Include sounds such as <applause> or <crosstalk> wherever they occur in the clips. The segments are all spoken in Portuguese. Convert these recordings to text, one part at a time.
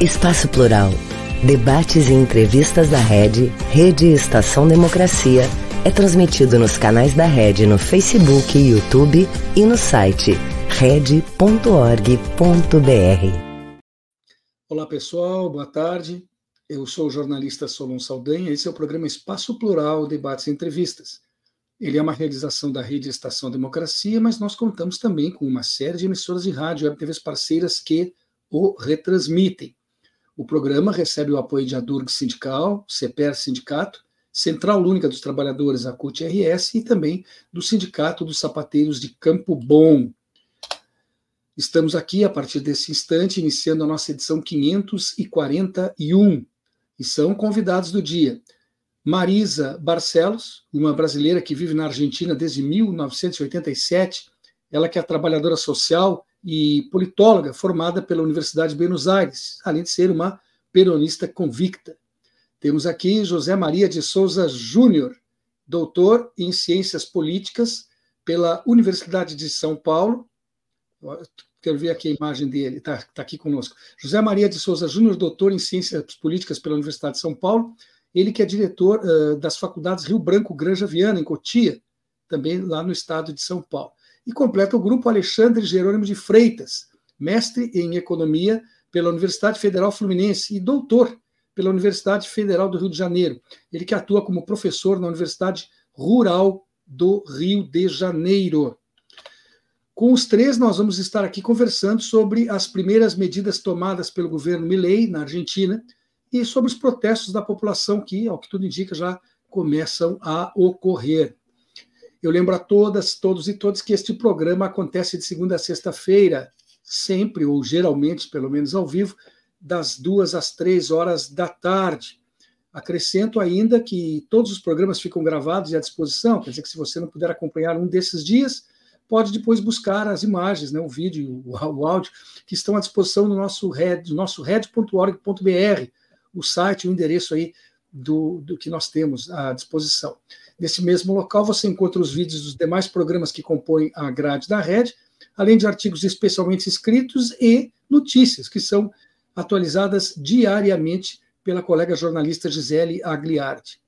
Espaço Plural. Debates e entrevistas da Rede, Rede Estação Democracia, é transmitido nos canais da Rede no Facebook, YouTube e no site rede.org.br. Olá pessoal, boa tarde. Eu sou o jornalista Solon Saldanha. Esse é o programa Espaço Plural, Debates e Entrevistas. Ele é uma realização da Rede Estação Democracia, mas nós contamos também com uma série de emissoras de rádio e web TVs parceiras que o retransmitem. O programa recebe o apoio de Adurg Sindical, CEPER Sindicato, Central Única dos Trabalhadores, a CUT-RS, e também do Sindicato dos Sapateiros de Campo Bom. Estamos aqui, a partir desse instante, iniciando a nossa edição 541, e são convidados do dia Marisa Barcelos, uma brasileira que vive na Argentina desde 1987, ela que é trabalhadora social e politóloga formada pela Universidade de Buenos Aires, além de ser uma peronista convicta. Temos aqui José Maria de Souza Júnior, doutor em Ciências Políticas pela Universidade de São Paulo. Quero ver aqui a imagem dele, está tá aqui conosco. José Maria de Souza Júnior, doutor em Ciências Políticas pela Universidade de São Paulo. Ele que é diretor uh, das faculdades Rio Branco Granja Viana, em Cotia, também lá no estado de São Paulo. E completa o grupo Alexandre Jerônimo de Freitas, mestre em Economia pela Universidade Federal Fluminense e doutor pela Universidade Federal do Rio de Janeiro. Ele que atua como professor na Universidade Rural do Rio de Janeiro. Com os três, nós vamos estar aqui conversando sobre as primeiras medidas tomadas pelo governo Milei na Argentina e sobre os protestos da população que, ao que tudo indica, já começam a ocorrer. Eu lembro a todas, todos e todas que este programa acontece de segunda a sexta-feira, sempre, ou geralmente, pelo menos ao vivo, das duas às três horas da tarde. Acrescento ainda que todos os programas ficam gravados e à disposição, quer dizer que se você não puder acompanhar um desses dias, pode depois buscar as imagens, né, o vídeo, o, o áudio, que estão à disposição no nosso red, nosso red.org.br, o site, o endereço aí do, do que nós temos à disposição. Nesse mesmo local você encontra os vídeos dos demais programas que compõem a grade da rede, além de artigos especialmente escritos e notícias que são atualizadas diariamente pela colega jornalista Gisele Agliardi.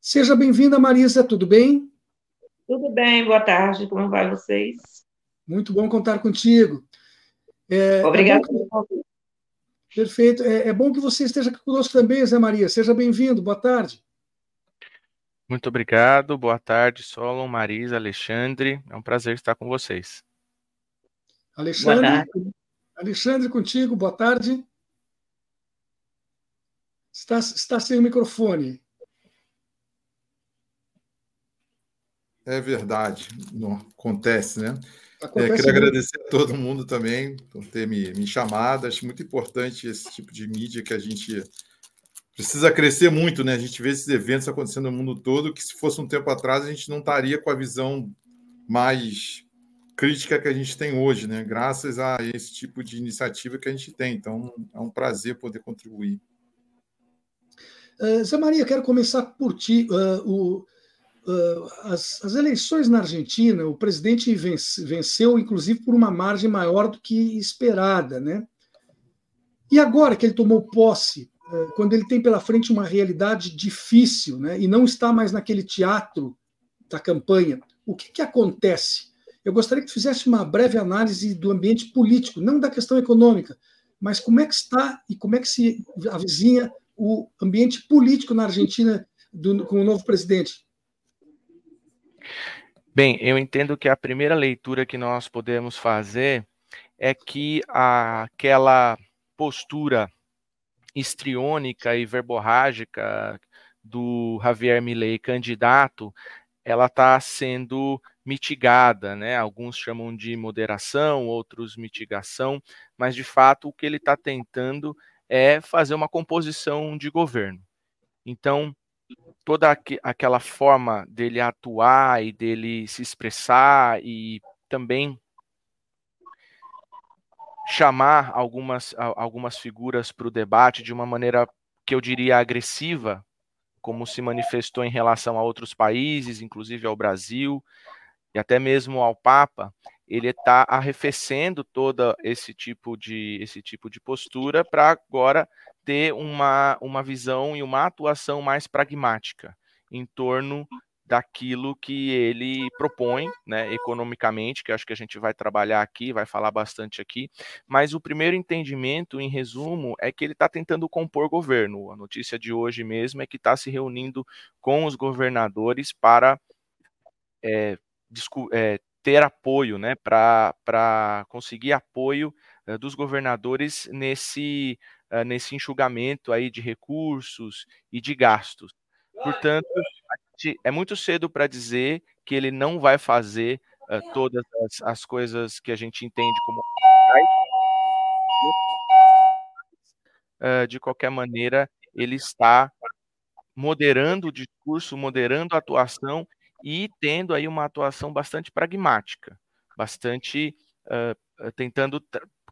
Seja bem-vinda, Marisa, tudo bem? Tudo bem, boa tarde, como vai vocês? Muito bom contar contigo. É, Obrigada é Perfeito. É, é, bom que você esteja conosco também, Zé Maria. Seja bem-vindo. Boa tarde. Muito obrigado. Boa tarde, Solon, Marisa, Alexandre. É um prazer estar com vocês. Alexandre, Alexandre, contigo. Boa tarde. Está, está sem o microfone. É verdade, não acontece, né? É, queria agradecer a todo mundo também por ter me, me chamado. Acho muito importante esse tipo de mídia que a gente precisa crescer muito, né? A gente vê esses eventos acontecendo no mundo todo, que se fosse um tempo atrás a gente não estaria com a visão mais crítica que a gente tem hoje, né? Graças a esse tipo de iniciativa que a gente tem. Então, é um prazer poder contribuir. Uh, Zé Maria, quero começar por ti. Uh, o, uh, as, as, eleições na Argentina, o presidente vence, venceu, inclusive, por uma margem maior do que esperada, né? E agora que ele tomou posse, quando ele tem pela frente uma realidade difícil, né, e não está mais naquele teatro da campanha, o que, que acontece? Eu gostaria que fizesse uma breve análise do ambiente político, não da questão econômica, mas como é que está e como é que se avizinha o ambiente político na Argentina do, com o novo presidente. Bem, eu entendo que a primeira leitura que nós podemos fazer é que aquela postura histriônica e verborrágica do Javier Milei candidato, ela está sendo mitigada, né? Alguns chamam de moderação, outros mitigação, mas de fato o que ele está tentando é fazer uma composição de governo. Então, toda aquela forma dele atuar e dele se expressar e também chamar algumas, algumas figuras para o debate de uma maneira que eu diria agressiva, como se manifestou em relação a outros países, inclusive ao Brasil e até mesmo ao Papa, ele está arrefecendo todo esse tipo de, esse tipo de postura para agora ter uma, uma visão e uma atuação mais pragmática em torno daquilo que ele propõe, né, economicamente, que acho que a gente vai trabalhar aqui, vai falar bastante aqui, mas o primeiro entendimento, em resumo, é que ele está tentando compor governo. A notícia de hoje mesmo é que está se reunindo com os governadores para é, é, ter apoio, né, para conseguir apoio uh, dos governadores nesse, uh, nesse enxugamento aí de recursos e de gastos. Portanto, é muito cedo para dizer que ele não vai fazer uh, todas as, as, coisas que a gente entende como <laughs> de qualquer maneira, ele está moderando o discurso, moderando a atuação e tendo aí uma atuação bastante pragmática, bastante uh, tentando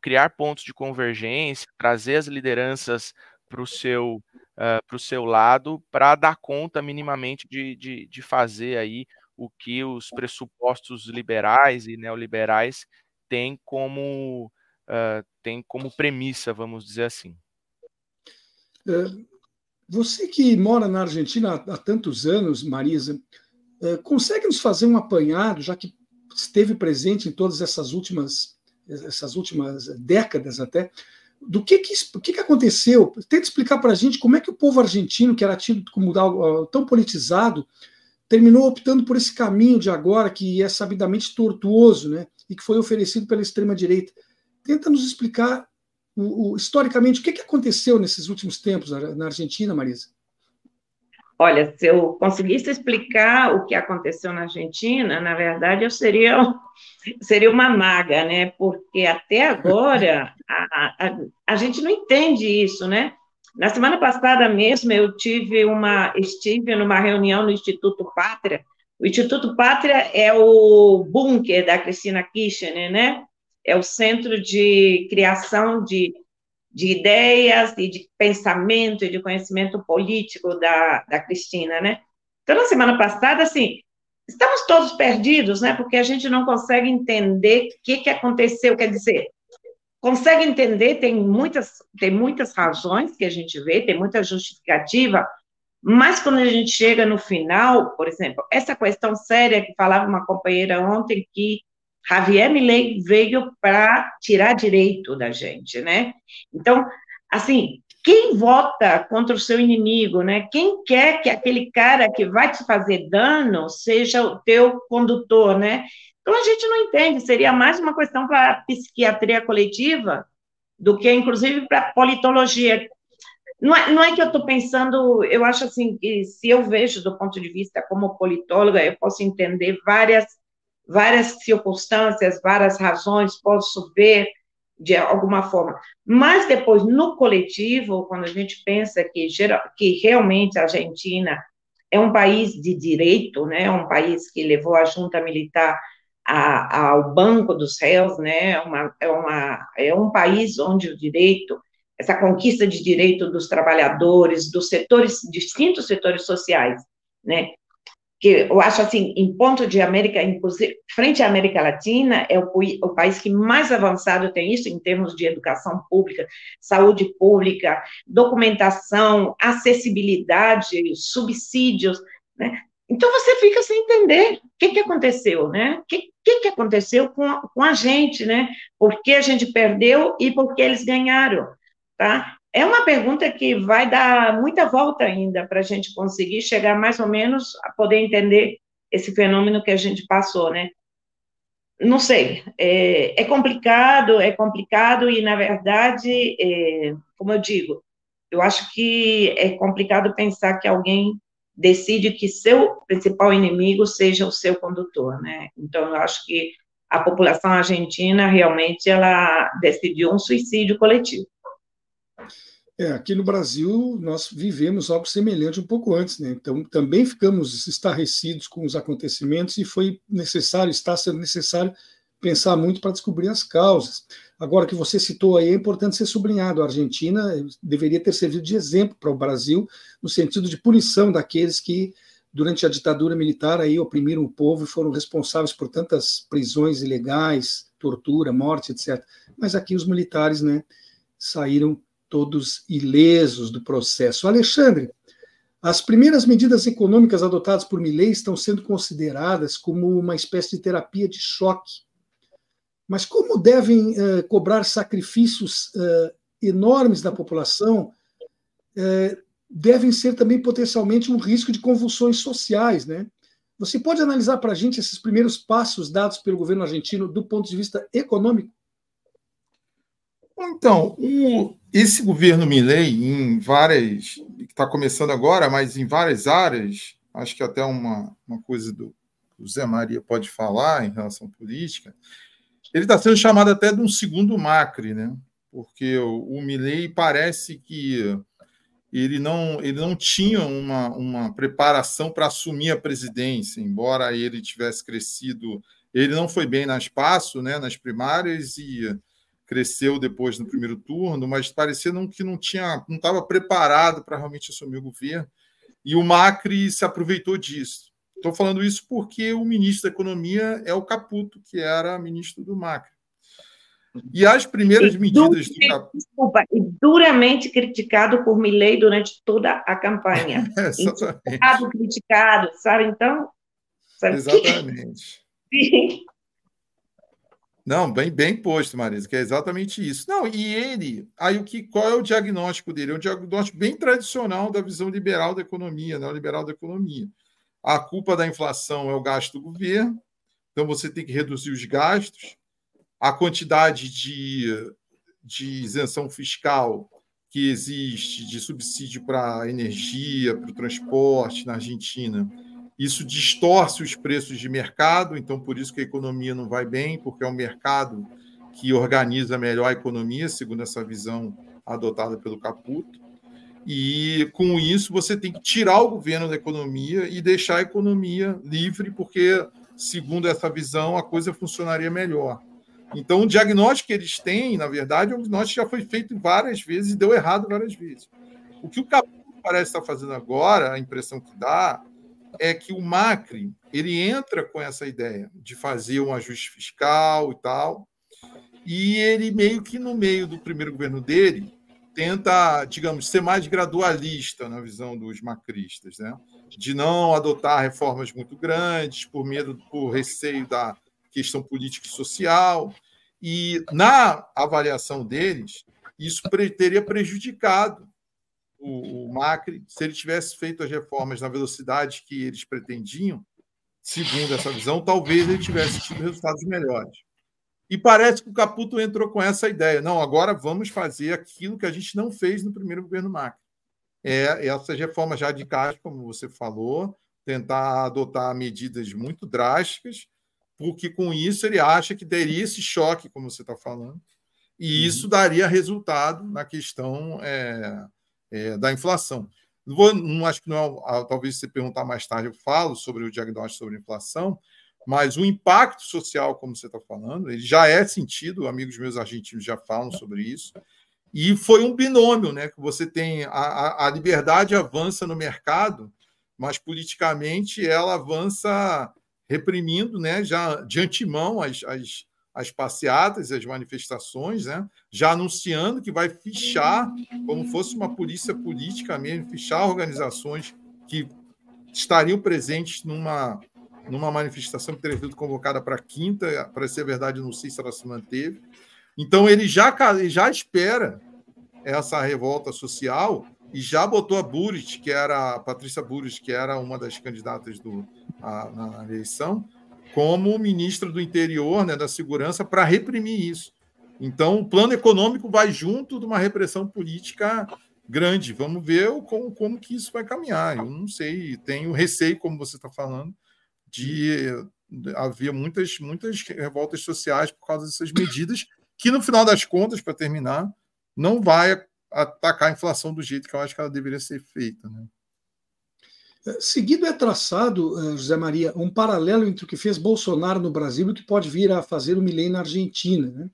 criar pontos de convergência, trazer as lideranças para o seu, uh, seu lado, para dar conta minimamente de, de, de, fazer aí o que os pressupostos liberais e neoliberais têm como, uh, têm como premissa, vamos dizer assim. Você que mora na Argentina há tantos anos, Marisa, consegue nos fazer um apanhado, já que esteve presente em todas essas últimas, essas últimas décadas até, do que que, que, que aconteceu? Tenta explicar para a gente como é que o povo argentino, que era tido como algo tão politizado, terminou optando por esse caminho de agora, que é sabidamente tortuoso, né? e que foi oferecido pela extrema-direita. Tenta nos explicar, o, o, historicamente, o que, que aconteceu nesses últimos tempos na Argentina, Marisa? Olha, se eu conseguisse explicar o que aconteceu na Argentina, na verdade eu seria, <laughs> seria uma maga, né? Porque até agora <laughs> a, a, a gente não entende isso, né? Na semana passada mesmo eu tive uma estive numa reunião no Instituto Pátria. O Instituto Pátria é o bunker da Cristina Kirchner, né? É o centro de criação de de ideias e de pensamento e de conhecimento político da, da Cristina, né? Então, na semana passada, assim, estamos todos perdidos, né? Porque a gente não consegue entender o que, que aconteceu, quer dizer, consegue entender, tem muitas, tem muitas razões que a gente vê, tem muita justificativa, mas quando a gente chega no final, por exemplo, essa questão séria que falava uma companheira ontem, que Javier Milei veio para tirar direito da gente, né? Então, assim, quem vota contra o seu inimigo, né? Quem quer que aquele cara que vai te fazer dano seja o teu condutor, né? Então a gente não entende, seria mais uma questão para psiquiatria coletiva do que, inclusive, para politologia. Não é, não é que eu estou pensando, eu acho assim, que se eu vejo do ponto de vista como politóloga, eu posso entender várias várias circunstâncias, várias razões, posso ver de alguma forma. Mas depois, no coletivo, quando a gente pensa que, geral, que realmente a Argentina é um país de direito, né, é um país que levou a junta militar a, ao banco dos réus, né, é uma, é, uma, é um país onde o direito, essa conquista de direito dos trabalhadores, dos setores, distintos setores sociais, né, que eu acho assim, em ponto de América, inclusive, frente à América Latina, é o, o, país que mais avançado tem isso em termos de educação pública, saúde pública, documentação, acessibilidade, subsídios, né? Então você fica sem entender o que, que aconteceu, né? O que, que, que aconteceu com a, com a gente, né? Por que a gente perdeu e por que eles ganharam, tá? É uma pergunta que vai dar muita volta ainda para a gente conseguir chegar mais ou menos a poder entender esse fenômeno que a gente passou, né? Não sei, é, é complicado, é complicado e, na verdade, é, como eu digo, eu acho que é complicado pensar que alguém decide que seu principal inimigo seja o seu condutor, né? Então, eu acho que a população argentina realmente ela decidiu um suicídio coletivo. É, aqui no Brasil nós vivemos algo semelhante um pouco antes, né? Então também ficamos estarrecidos com os acontecimentos e foi necessário, está sendo necessário pensar muito para descobrir as causas. Agora que você citou aí, é importante ser sublinhado: a Argentina deveria ter servido de exemplo para o Brasil no sentido de punição daqueles que durante a ditadura militar aí oprimiram o povo e foram responsáveis por tantas prisões ilegais, tortura, morte, etc. Mas aqui os militares, né, saíram todos ilesos do processo. Alexandre, as primeiras medidas econômicas adotadas por Milley estão sendo consideradas como uma espécie de terapia de choque. Mas como devem uh, cobrar sacrifícios uh, enormes da população, uh, devem ser também potencialmente um risco de convulsões sociais, né? Você pode analisar para a gente esses primeiros passos dados pelo governo argentino do ponto de vista econômico? Então, o, esse governo Milley, em várias, está começando agora, mas em várias áreas, acho que até uma, uma coisa do Zé Maria pode falar em relação à política, ele está sendo chamado até de um segundo Macri, né? Porque o, o Milley parece que ele não, ele não tinha uma, uma preparação para assumir a presidência, embora ele tivesse crescido. Ele não foi bem nas passos, né, nas primárias, e cresceu depois no primeiro turno, mas parecia não, que não tinha, não estava preparado para realmente assumir o governo. E o Macri se aproveitou disso. Estou falando isso porque o ministro da Economia é o Caputo, que era ministro do Macri. E as primeiras e medidas do Desculpa, e duramente criticado por Milley durante toda a campanha. É, <laughs> exatamente. criticado, sabe? Então. Sabe exatamente. <laughs> Que... Não, bem, bem posto, Marisa, que é exatamente isso. Não, e ele, aí o que, qual é o diagnóstico dele? É um diagnóstico bem tradicional da visão liberal da economia, neoliberal da economia. A culpa da inflação é o gasto do governo, então você tem que reduzir os gastos, a quantidade de, de isenção fiscal que existe de subsídio para energia, para o transporte na Argentina, isso distorce os preços de mercado, então por isso que a economia não vai bem, porque é o mercado que organiza melhor a economia, segundo essa visão adotada pelo Caputo. E com isso você tem que tirar o governo da economia e deixar a economia livre, porque, segundo essa visão, a coisa funcionaria melhor. Então, o diagnóstico que eles têm, na verdade, é um diagnóstico que já foi feito várias vezes e deu errado várias vezes. O que o Caputo parece estar fazendo agora, a impressão que dá, é que o Macri ele entra com essa ideia de fazer um ajuste fiscal e tal, e ele meio que no meio do primeiro governo dele tenta, digamos, ser mais gradualista na visão dos macristas, né? De não adotar reformas muito grandes por medo, por receio da questão política e social. E na avaliação deles, isso teria prejudicado o, o Macri se ele tivesse feito as reformas na velocidade que eles pretendiam, segundo essa visão, talvez ele tivesse tido resultados melhores. E parece que o Caputo entrou com essa ideia. Não, agora vamos fazer aquilo que a gente não fez no primeiro governo Macri. É essas reformas radicais, como você falou, tentar adotar medidas muito drásticas porque com isso ele acha que teria esse choque, como você está falando, e uhum. isso daria resultado na questão é, é, da inflação. Vou, não acho que não é, talvez se perguntar mais tarde eu falo sobre o diagnóstico sobre inflação, mas o impacto social, como você está falando, ele já é sentido, amigos meus argentinos já falam sobre isso, e foi um binômio, né? Que você tem a, a liberdade avança no mercado, mas politicamente ela avança reprimindo né, já de antemão as, as, as passeatas, as manifestações, né, já anunciando que vai fichar, como fosse uma polícia política mesmo, fichar organizações que estariam presentes numa, numa manifestação que teria sido convocada para quinta, para ser verdade, não sei se ela se manteve. Então, ele já, já espera essa revolta social e já botou a Burit, que era a Patrícia Burit, que era uma das candidatas do, a, na eleição, como ministro do interior, né, da segurança, para reprimir isso. Então, o plano econômico vai junto de uma repressão política grande. Vamos ver como, como que isso vai caminhar. Eu não sei, tenho receio, como você está falando, de haver muitas, muitas revoltas sociais por causa dessas medidas, que no final das contas, para terminar, não vai atacar a inflação do jeito que eu acho que ela deveria ser feita. Né? Seguido é traçado, eh, José Maria, um paralelo entre o que fez Bolsonaro no Brasil e o que pode vir a fazer o Milei na Argentina. Né?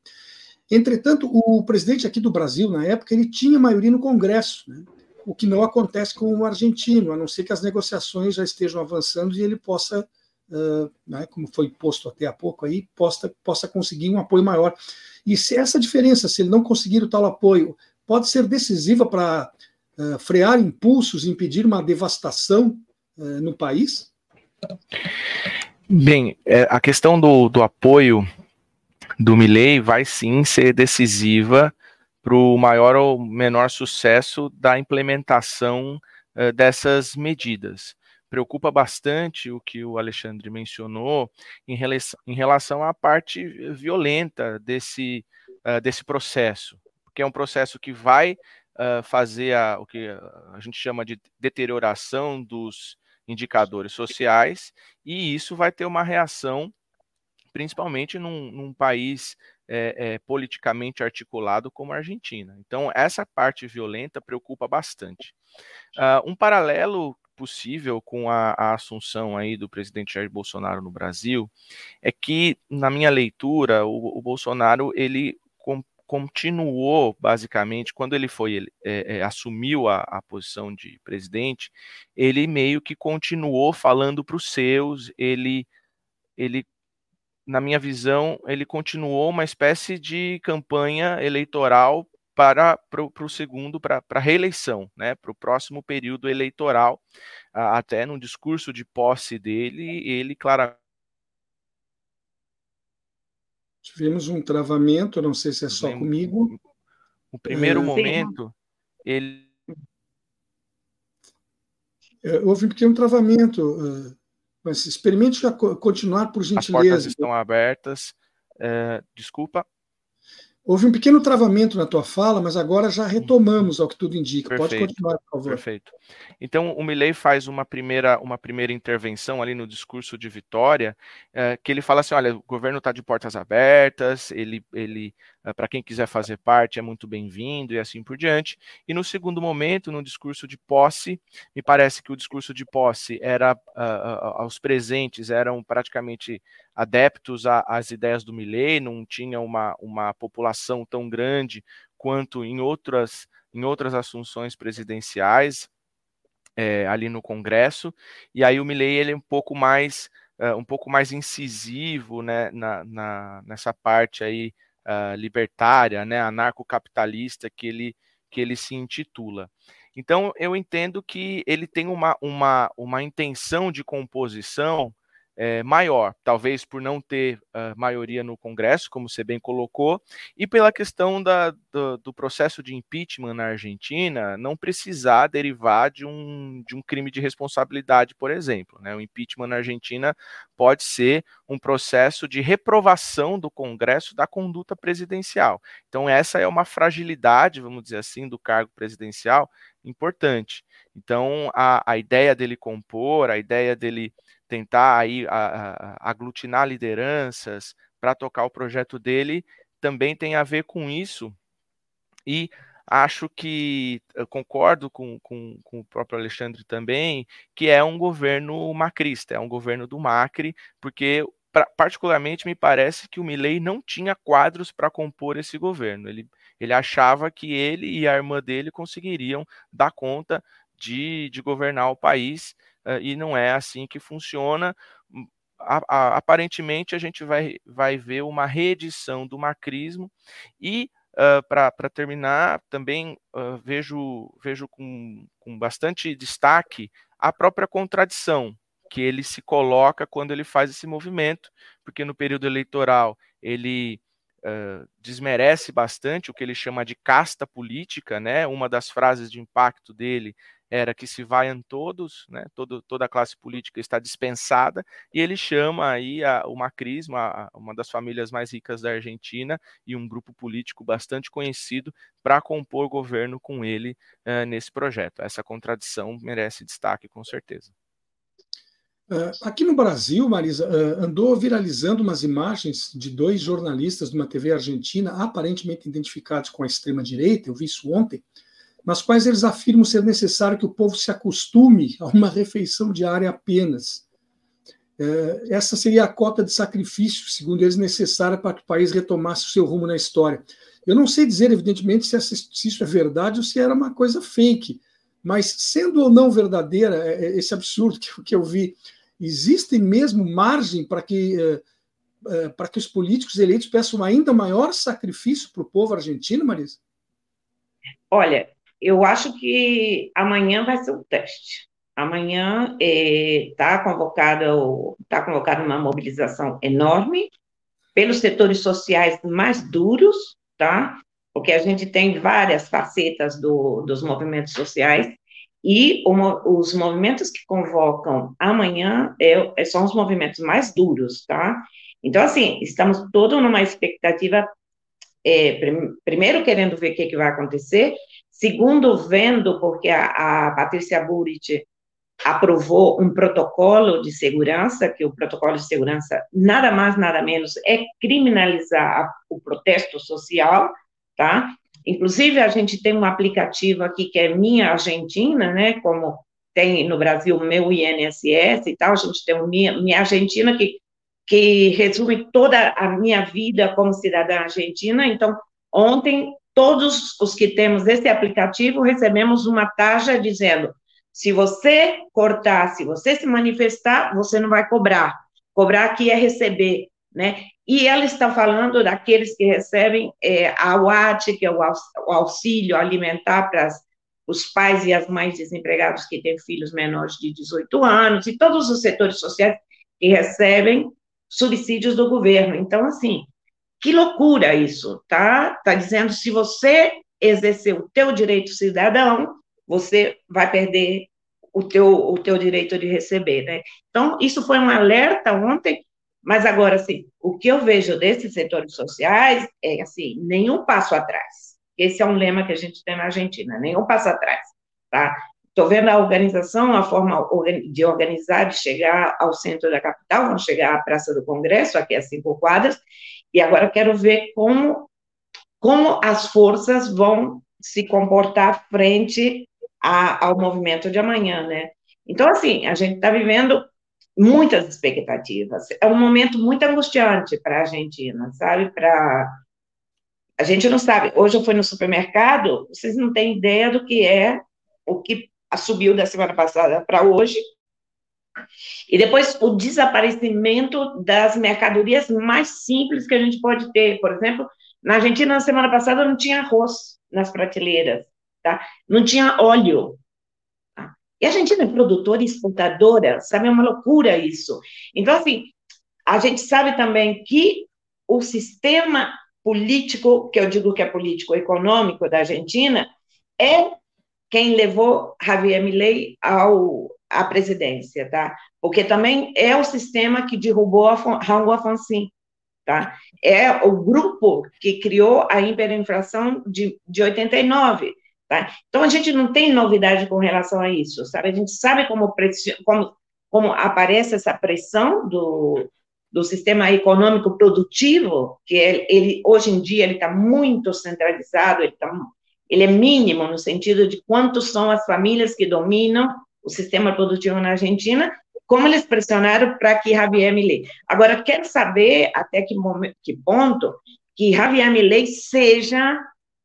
Entretanto, o presidente aqui do Brasil, na época, ele tinha maioria no Congresso. Né? o que não acontece com o argentino, a não ser que as negociações já estejam avançando e ele possa, uh, né, como foi posto até há pouco aí, possa, possa conseguir um apoio maior. E se essa diferença, se ele não conseguir o tal apoio, pode ser decisiva para uh, frear impulsos, impedir uma devastação uh, no país? Bem, é, a questão do, do apoio do Milley vai sim ser decisiva para o maior ou menor sucesso da implementação uh, dessas medidas. Preocupa bastante o que o Alexandre mencionou em relação, em relação à parte violenta desse, uh, desse processo, porque é um processo que vai uh, fazer a, o que a gente chama de deterioração dos indicadores sociais, e isso vai ter uma reação, principalmente num, num país é, é, politicamente articulado como a Argentina. Então, essa parte violenta preocupa bastante. Uh, um paralelo possível com a, a, assunção aí do presidente Jair Bolsonaro no Brasil é que, na minha leitura, o, o Bolsonaro ele continuou basicamente quando ele foi ele, é, é, assumiu a, a, posição de presidente, ele meio que continuou falando para os seus, ele ele na minha visão, ele continuou uma espécie de campanha eleitoral para o segundo, para a reeleição, né, para o próximo período eleitoral, até no discurso de posse dele, ele claramente Tivemos um travamento, não sei se é só comigo. O primeiro é, momento, ele. É, houve um pequeno travamento. Mas experimente continuar, por gentileza. As portas estão abertas. É, desculpa. Houve um pequeno travamento na tua fala, mas agora já retomamos ao que tudo indica. Perfeito, Pode continuar, por favor. Perfeito. Então, o Milley faz uma primeira, uma primeira intervenção ali no discurso de vitória, é, que ele fala assim: olha, o governo está de portas abertas, ele, ele é, para quem quiser fazer parte é muito bem-vindo e assim por diante. E no segundo momento, no discurso de posse, me parece que o discurso de posse era uh, aos presentes eram praticamente adeptos às ideias do Milley, não tinha uma, uma população tão grande quanto em outras, em outras assunções presidenciais é, ali no Congresso, e aí o Milley ele é um pouco mais uh, um pouco mais incisivo né, na, na, nessa parte aí uh, libertária, né, anarcocapitalista que ele, que ele se intitula. Então eu entendo que ele tem uma, uma, uma intenção de composição é, maior, talvez por não ter uh, maioria no Congresso, como você bem colocou, e pela questão da, do, do, processo de impeachment na Argentina não precisar derivar de um, de um crime de responsabilidade, por exemplo. Né? O impeachment na Argentina pode ser um processo de reprovação do Congresso da conduta presidencial. Então, essa é uma fragilidade, vamos dizer assim, do cargo presidencial importante. Então, a, a ideia dele compor, a ideia dele tentar aí a, a, aglutinar lideranças para tocar o projeto dele também tem a ver com isso. E acho que concordo com, com, com, o próprio Alexandre também, que é um governo macrista, é um governo do Macri, porque pra, particularmente me parece que o Milley não tinha quadros para compor esse governo. Ele, ele achava que ele e a irmã dele conseguiriam dar conta de, de governar o país uh, e não é assim que funciona. A, a, aparentemente, a gente vai, vai ver uma reedição do macrismo e Uh, para terminar, também uh, vejo, vejo com, com bastante destaque a própria contradição que ele se coloca quando ele faz esse movimento, porque no período eleitoral ele uh, desmerece bastante o que ele chama de casta política, né? Uma das frases de impacto dele era que se vaiam todos, né, todo, toda a classe política está dispensada, e ele chama aí a, o macrismo, a, uma das famílias mais ricas da Argentina, e um grupo político bastante conhecido, para compor governo com ele uh, nesse projeto. Essa contradição merece destaque, com certeza. Uh, aqui no Brasil, Marisa, uh, andou viralizando umas imagens de dois jornalistas de uma TV argentina, aparentemente identificados com a extrema-direita, eu vi isso ontem, nas quais eles afirmam ser necessário que o povo se acostume a uma refeição diária apenas. É, essa seria a cota de sacrifício, segundo eles, necessária para que o país retomasse o seu rumo na história. Eu não sei dizer, evidentemente, se, isso é verdade ou se era uma coisa fake, Mas, sendo ou não verdadeira, é, é, esse absurdo que eu vi, existe mesmo margem para que, para que os políticos eleitos peçam ainda maior sacrifício para o povo argentino, Marisa? Olha, eu acho que amanhã vai ser o teste. Amanhã está é, convocada tá convocada uma mobilização enorme pelos setores sociais mais duros, tá? Porque a gente tem várias facetas do, dos movimentos sociais e o, os movimentos que convocam amanhã é, é, são os movimentos mais duros, tá? Então, assim, estamos todos numa expectativa, é, prim, primeiro querendo ver o que, que vai acontecer, segundo vendo, porque a, a Patrícia Burit aprovou um protocolo de segurança, que o protocolo de segurança nada mais, nada menos é criminalizar o protesto social, tá? Inclusive, a gente tem um aplicativo aqui que é Minha Argentina, né, como tem no Brasil meu INSS e tal, a gente tem o Minha, minha Argentina, que, que resume toda a minha vida como cidadã argentina, então, ontem, todos os que temos esse aplicativo recebemos uma taxa dizendo se você cortar, se você se manifestar, você não vai cobrar. Cobrar aqui é receber, né? E ela está falando daqueles que recebem é, a UAT, que é o auxílio alimentar para os pais e as mães desempregados que têm filhos menores de 18 anos, e todos os setores sociais que recebem subsídios do governo. Então, assim, que loucura isso, tá? Está dizendo, se você exercer o teu direito cidadão, você vai perder o teu, o teu direito de receber, né? Então, isso foi um alerta ontem, mas agora, assim, o que eu vejo desses setores sociais é, assim, nenhum passo atrás. Esse é um lema que a gente tem na Argentina, nenhum passo atrás, tá? Estou vendo a organização, a forma de organizar, de chegar ao centro da capital, vão chegar à Praça do Congresso, aqui a cinco quadras, e agora quero ver como, como as forças vão se comportar frente a, ao movimento de amanhã, né? Então, assim, a gente está vivendo muitas expectativas. É um momento muito angustiante para a Argentina, sabe? Para a gente não sabe. Hoje eu fui no supermercado, vocês não têm ideia do que é o que subiu da semana passada para hoje. E depois o desaparecimento das mercadorias mais simples que a gente pode ter. Por exemplo, na Argentina, na semana passada, não tinha arroz nas prateleiras tá? Não tinha óleo. Tá? E a Argentina é produtora e exportadora, sabe? É uma loucura isso. Então, assim, a gente sabe também que o sistema político, que eu digo que é político-econômico da Argentina, é quem levou Javier Milei ao, à presidência, tá? Porque também é o sistema que derrubou a Raul Afonso, tá? É o grupo que criou a hiperinflação de, de 89, Tá? Então, a gente não tem novidade com relação a isso, sabe? A gente sabe como, como, como aparece essa pressão do, do sistema econômico produtivo, que ele, ele hoje em dia ele está muito centralizado, ele, tá, ele é mínimo no sentido de quantos são as famílias que dominam o sistema produtivo na Argentina, como eles pressionaram para que Javier Milei. Agora, quero saber até que, momento, que ponto que Javier Milei seja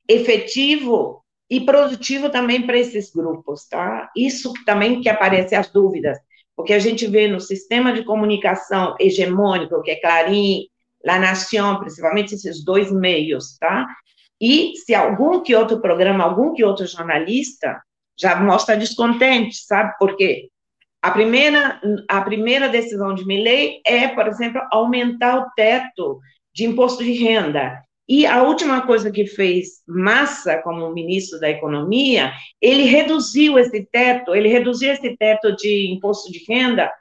efetivo e produtivo também para esses grupos, tá? Isso também que aparece as dúvidas, porque a gente vê no sistema de comunicação hegemônico, que é Clarim, La Nación, principalmente esses dois meios, tá? E se algum que outro programa, algum que outro jornalista já mostra descontente, sabe? Porque a primeira, a primeira decisão de Milley é, por exemplo, aumentar o teto de imposto de renda. E a última coisa que fez Massa como ministro da Economia, ele reduziu esse teto, ele reduziu esse teto de imposto de renda,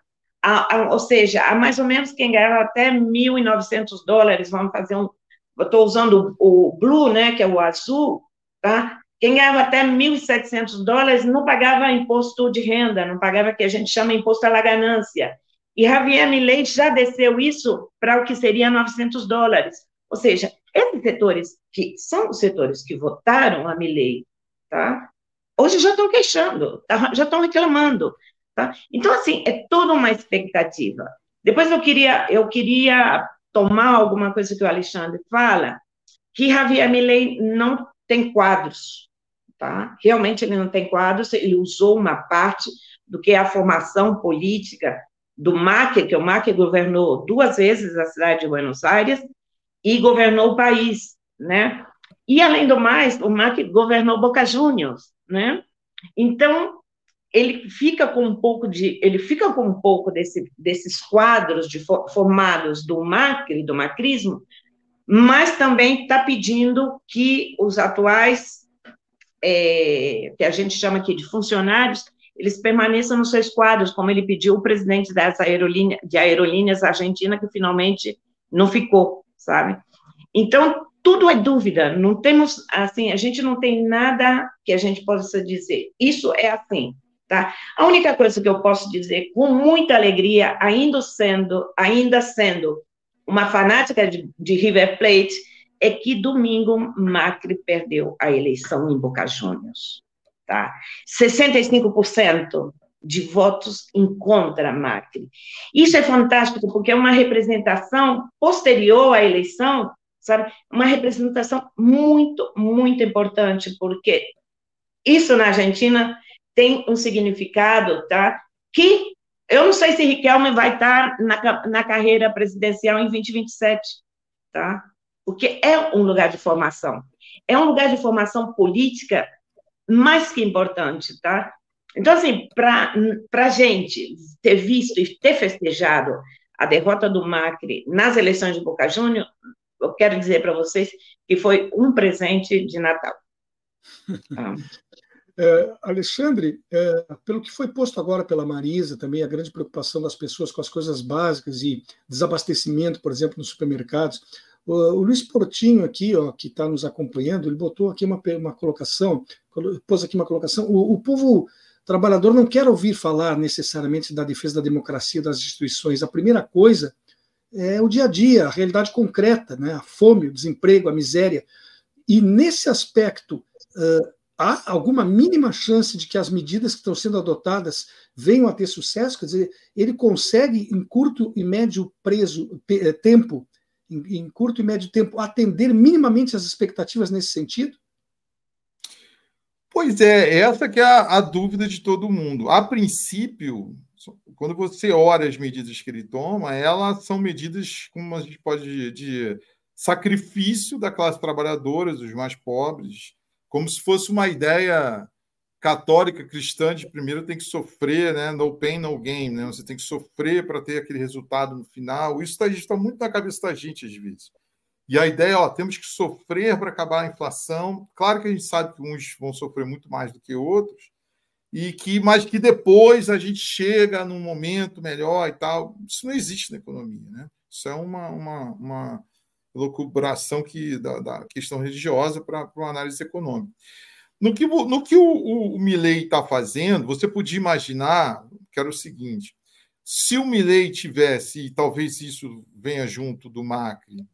a, a, ou seja, a mais ou menos quem ganhava até 1.900 dólares, vamos fazer um, estou usando o, o blue, né, que é o azul, tá? Quem ganhava até 1.700 dólares não pagava imposto de renda, não pagava o que a gente chama imposto à ganância. E Javier Milei já desceu isso para o que seria 900 dólares. Ou seja, esses setores, que são os setores que votaram a Milley, tá? hoje já estão queixando, tá? já estão reclamando. Tá? Então, assim, é toda uma expectativa. Depois eu queria, eu queria tomar alguma coisa que o Alexandre fala, que Javier Milley não tem quadros, tá? Realmente ele não tem quadros, ele usou uma parte do que é a formação política do Macri, que o Macri governou duas vezes a cidade de Buenos Aires e governou o país, né? E, além do mais, o Macri governou Boca Juniors, né? Então, ele fica com um pouco de, ele fica com um pouco desse, desses quadros de, formados do Macri, do macrismo, mas também está pedindo que os atuais, é, que a gente chama aqui de funcionários, eles permaneçam nos seus quadros, como ele pediu o presidente das aerolíneas, de aerolíneas argentina, que finalmente não ficou, sabe? Então, tudo é dúvida, não temos, assim, a gente não tem nada que a gente possa dizer, isso é assim, tá? A única coisa que eu posso dizer com muita alegria, ainda sendo, ainda sendo uma fanática de, de River Plate, é que domingo Macri perdeu a eleição em Boca Juniors, tá? 65% de votos em contra Macri. Isso é fantástico, porque é uma representação posterior à eleição, sabe? Uma representação muito, muito importante, porque isso na Argentina tem um significado, tá? Que eu não sei se Riquelme vai estar na, na carreira presidencial em 2027, tá? Porque é um lugar de formação. É um lugar de formação política mais que importante, tá? Então, assim, para a gente ter visto e ter festejado a derrota do Macri nas eleições de Boca Júnior, eu quero dizer para vocês que foi um presente de Natal. <laughs> Ah. É, Alexandre, é, pelo que foi posto agora pela Marisa, também a grande preocupação das pessoas com as coisas básicas e desabastecimento, por exemplo, nos supermercados. O, Luiz Portinho aqui, ó, que está nos acompanhando, ele botou aqui uma, uma colocação, pôs aqui uma colocação. O, o povo trabalhador não quer ouvir falar necessariamente da defesa da democracia das instituições. A primeira coisa é o dia a dia, a realidade concreta, né? a fome, o desemprego, a miséria. E nesse aspecto, uh, há alguma mínima chance de que as medidas que estão sendo adotadas venham a ter sucesso? Quer dizer, ele consegue, em curto e médio preso, tempo, em, em curto e médio tempo, atender minimamente as expectativas nesse sentido? Pois é, essa que é a, a, dúvida de todo mundo. A princípio, quando você olha as medidas que ele toma, elas são medidas, como a gente pode dizer, de sacrifício da classe trabalhadora, dos mais pobres, como se fosse uma ideia católica cristã de primeiro tem que sofrer, né? No pain, no gain, né? Você tem que sofrer para ter aquele resultado no final. Isso está tá muito na cabeça da gente às vezes. E a ideia, ó, temos que sofrer para acabar a inflação. Claro que a gente sabe que uns vão sofrer muito mais do que outros, e que mas que depois a gente chega num momento melhor e tal. Isso não existe na economia, né? Isso é uma, uma, uma que, da, da questão religiosa para uma análise econômica. No que, no que o, o, o Milley está fazendo, você podia imaginar que era o seguinte: se o Milley tivesse, e talvez isso venha junto do Macri,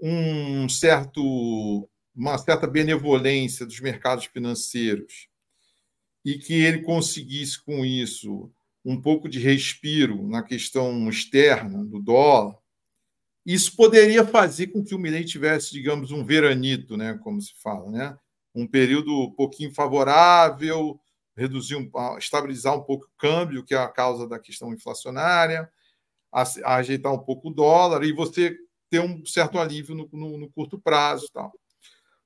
um certo, uma certa benevolência dos mercados financeiros e que ele conseguisse com isso um pouco de respiro na questão externa do dólar, isso poderia fazer com que o Milei tivesse, digamos, um veranito, né, como se fala, né? Um período um pouquinho favorável, reduzir, um, estabilizar um pouco o câmbio, que é a causa da questão inflacionária, ajeitar um pouco o dólar e você ter um certo alívio no, no, no curto prazo. Tal.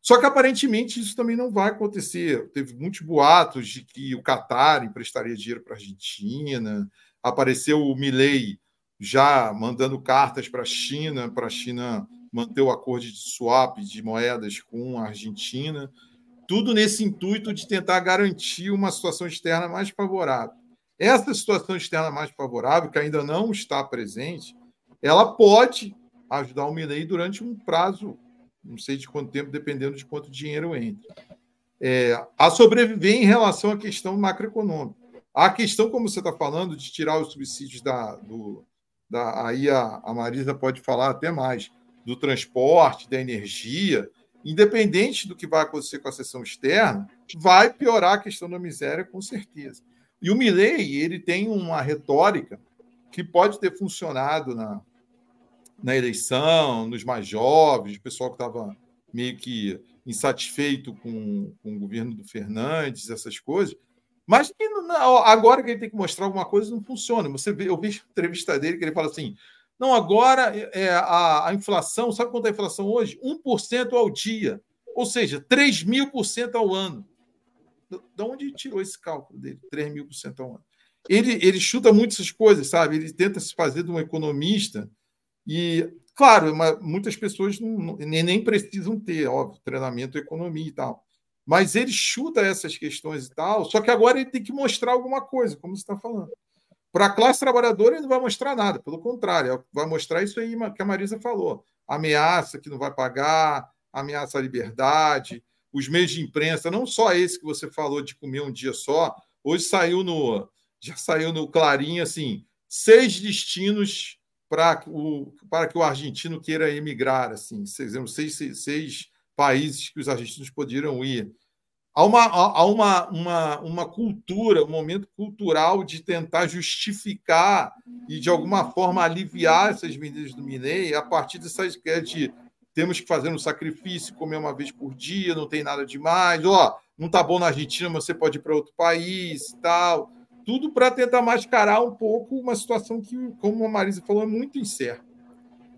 Só que aparentemente isso também não vai acontecer. Teve muitos boatos de que o Qatar emprestaria dinheiro para a Argentina, apareceu o Milley já mandando cartas para a China, para a China manter o acordo de swap de moedas com a Argentina, tudo nesse intuito de tentar garantir uma situação externa mais favorável. Essa situação externa mais favorável, que ainda não está presente, ela pode ajudar o Milley durante um prazo, não sei de quanto tempo, dependendo de quanto dinheiro entra, é, a sobreviver em relação à questão macroeconômica. A questão, como você está falando, de tirar os subsídios da, do, da, aí a, a Marisa pode falar até mais, do transporte, da energia, independente do que vai acontecer com a sessão externa, vai piorar a questão da miséria com certeza. E o Milley, ele tem uma retórica que pode ter funcionado na, na eleição, nos mais jovens, o pessoal que estava meio que insatisfeito com, com o governo do Fernandes, essas coisas. Mas agora que ele tem que mostrar alguma coisa, não funciona. Você vê, eu vi a entrevista dele que ele fala assim: não, agora é, a, a inflação, sabe quanto é a inflação hoje? 1% ao dia. Ou seja, 3 mil por cento ao ano. De onde tirou esse cálculo dele? 3 mil por cento ao ano. Ele, ele chuta muito essas coisas, sabe? Ele tenta se fazer de um economista e, claro, muitas pessoas não, nem, nem precisam ter, óbvio, treinamento, economia e tal. Mas ele chuta essas questões e tal, só que agora ele tem que mostrar alguma coisa, como você está falando. Para a classe trabalhadora, ele não vai mostrar nada, pelo contrário, é vai mostrar isso aí que a Marisa falou: ameaça que não vai pagar, ameaça à liberdade, os meios de imprensa, não só esse que você falou de comer um dia só, hoje saiu no já saiu no Clarim assim, seis destinos para o para que o argentino queira emigrar, assim, seis, seis, seis países que os argentinos poderiam ir. Há uma, há uma, uma, uma cultura, um momento cultural de tentar justificar e, de alguma forma, aliviar essas medidas do Minei a partir dessas ideias de temos que fazer um sacrifício, comer uma vez por dia, não tem nada demais, ó, não está bom na Argentina, mas você pode ir para outro país, tal. Tudo para tentar mascarar um pouco uma situação que, como a Marisa falou, é muito incerta.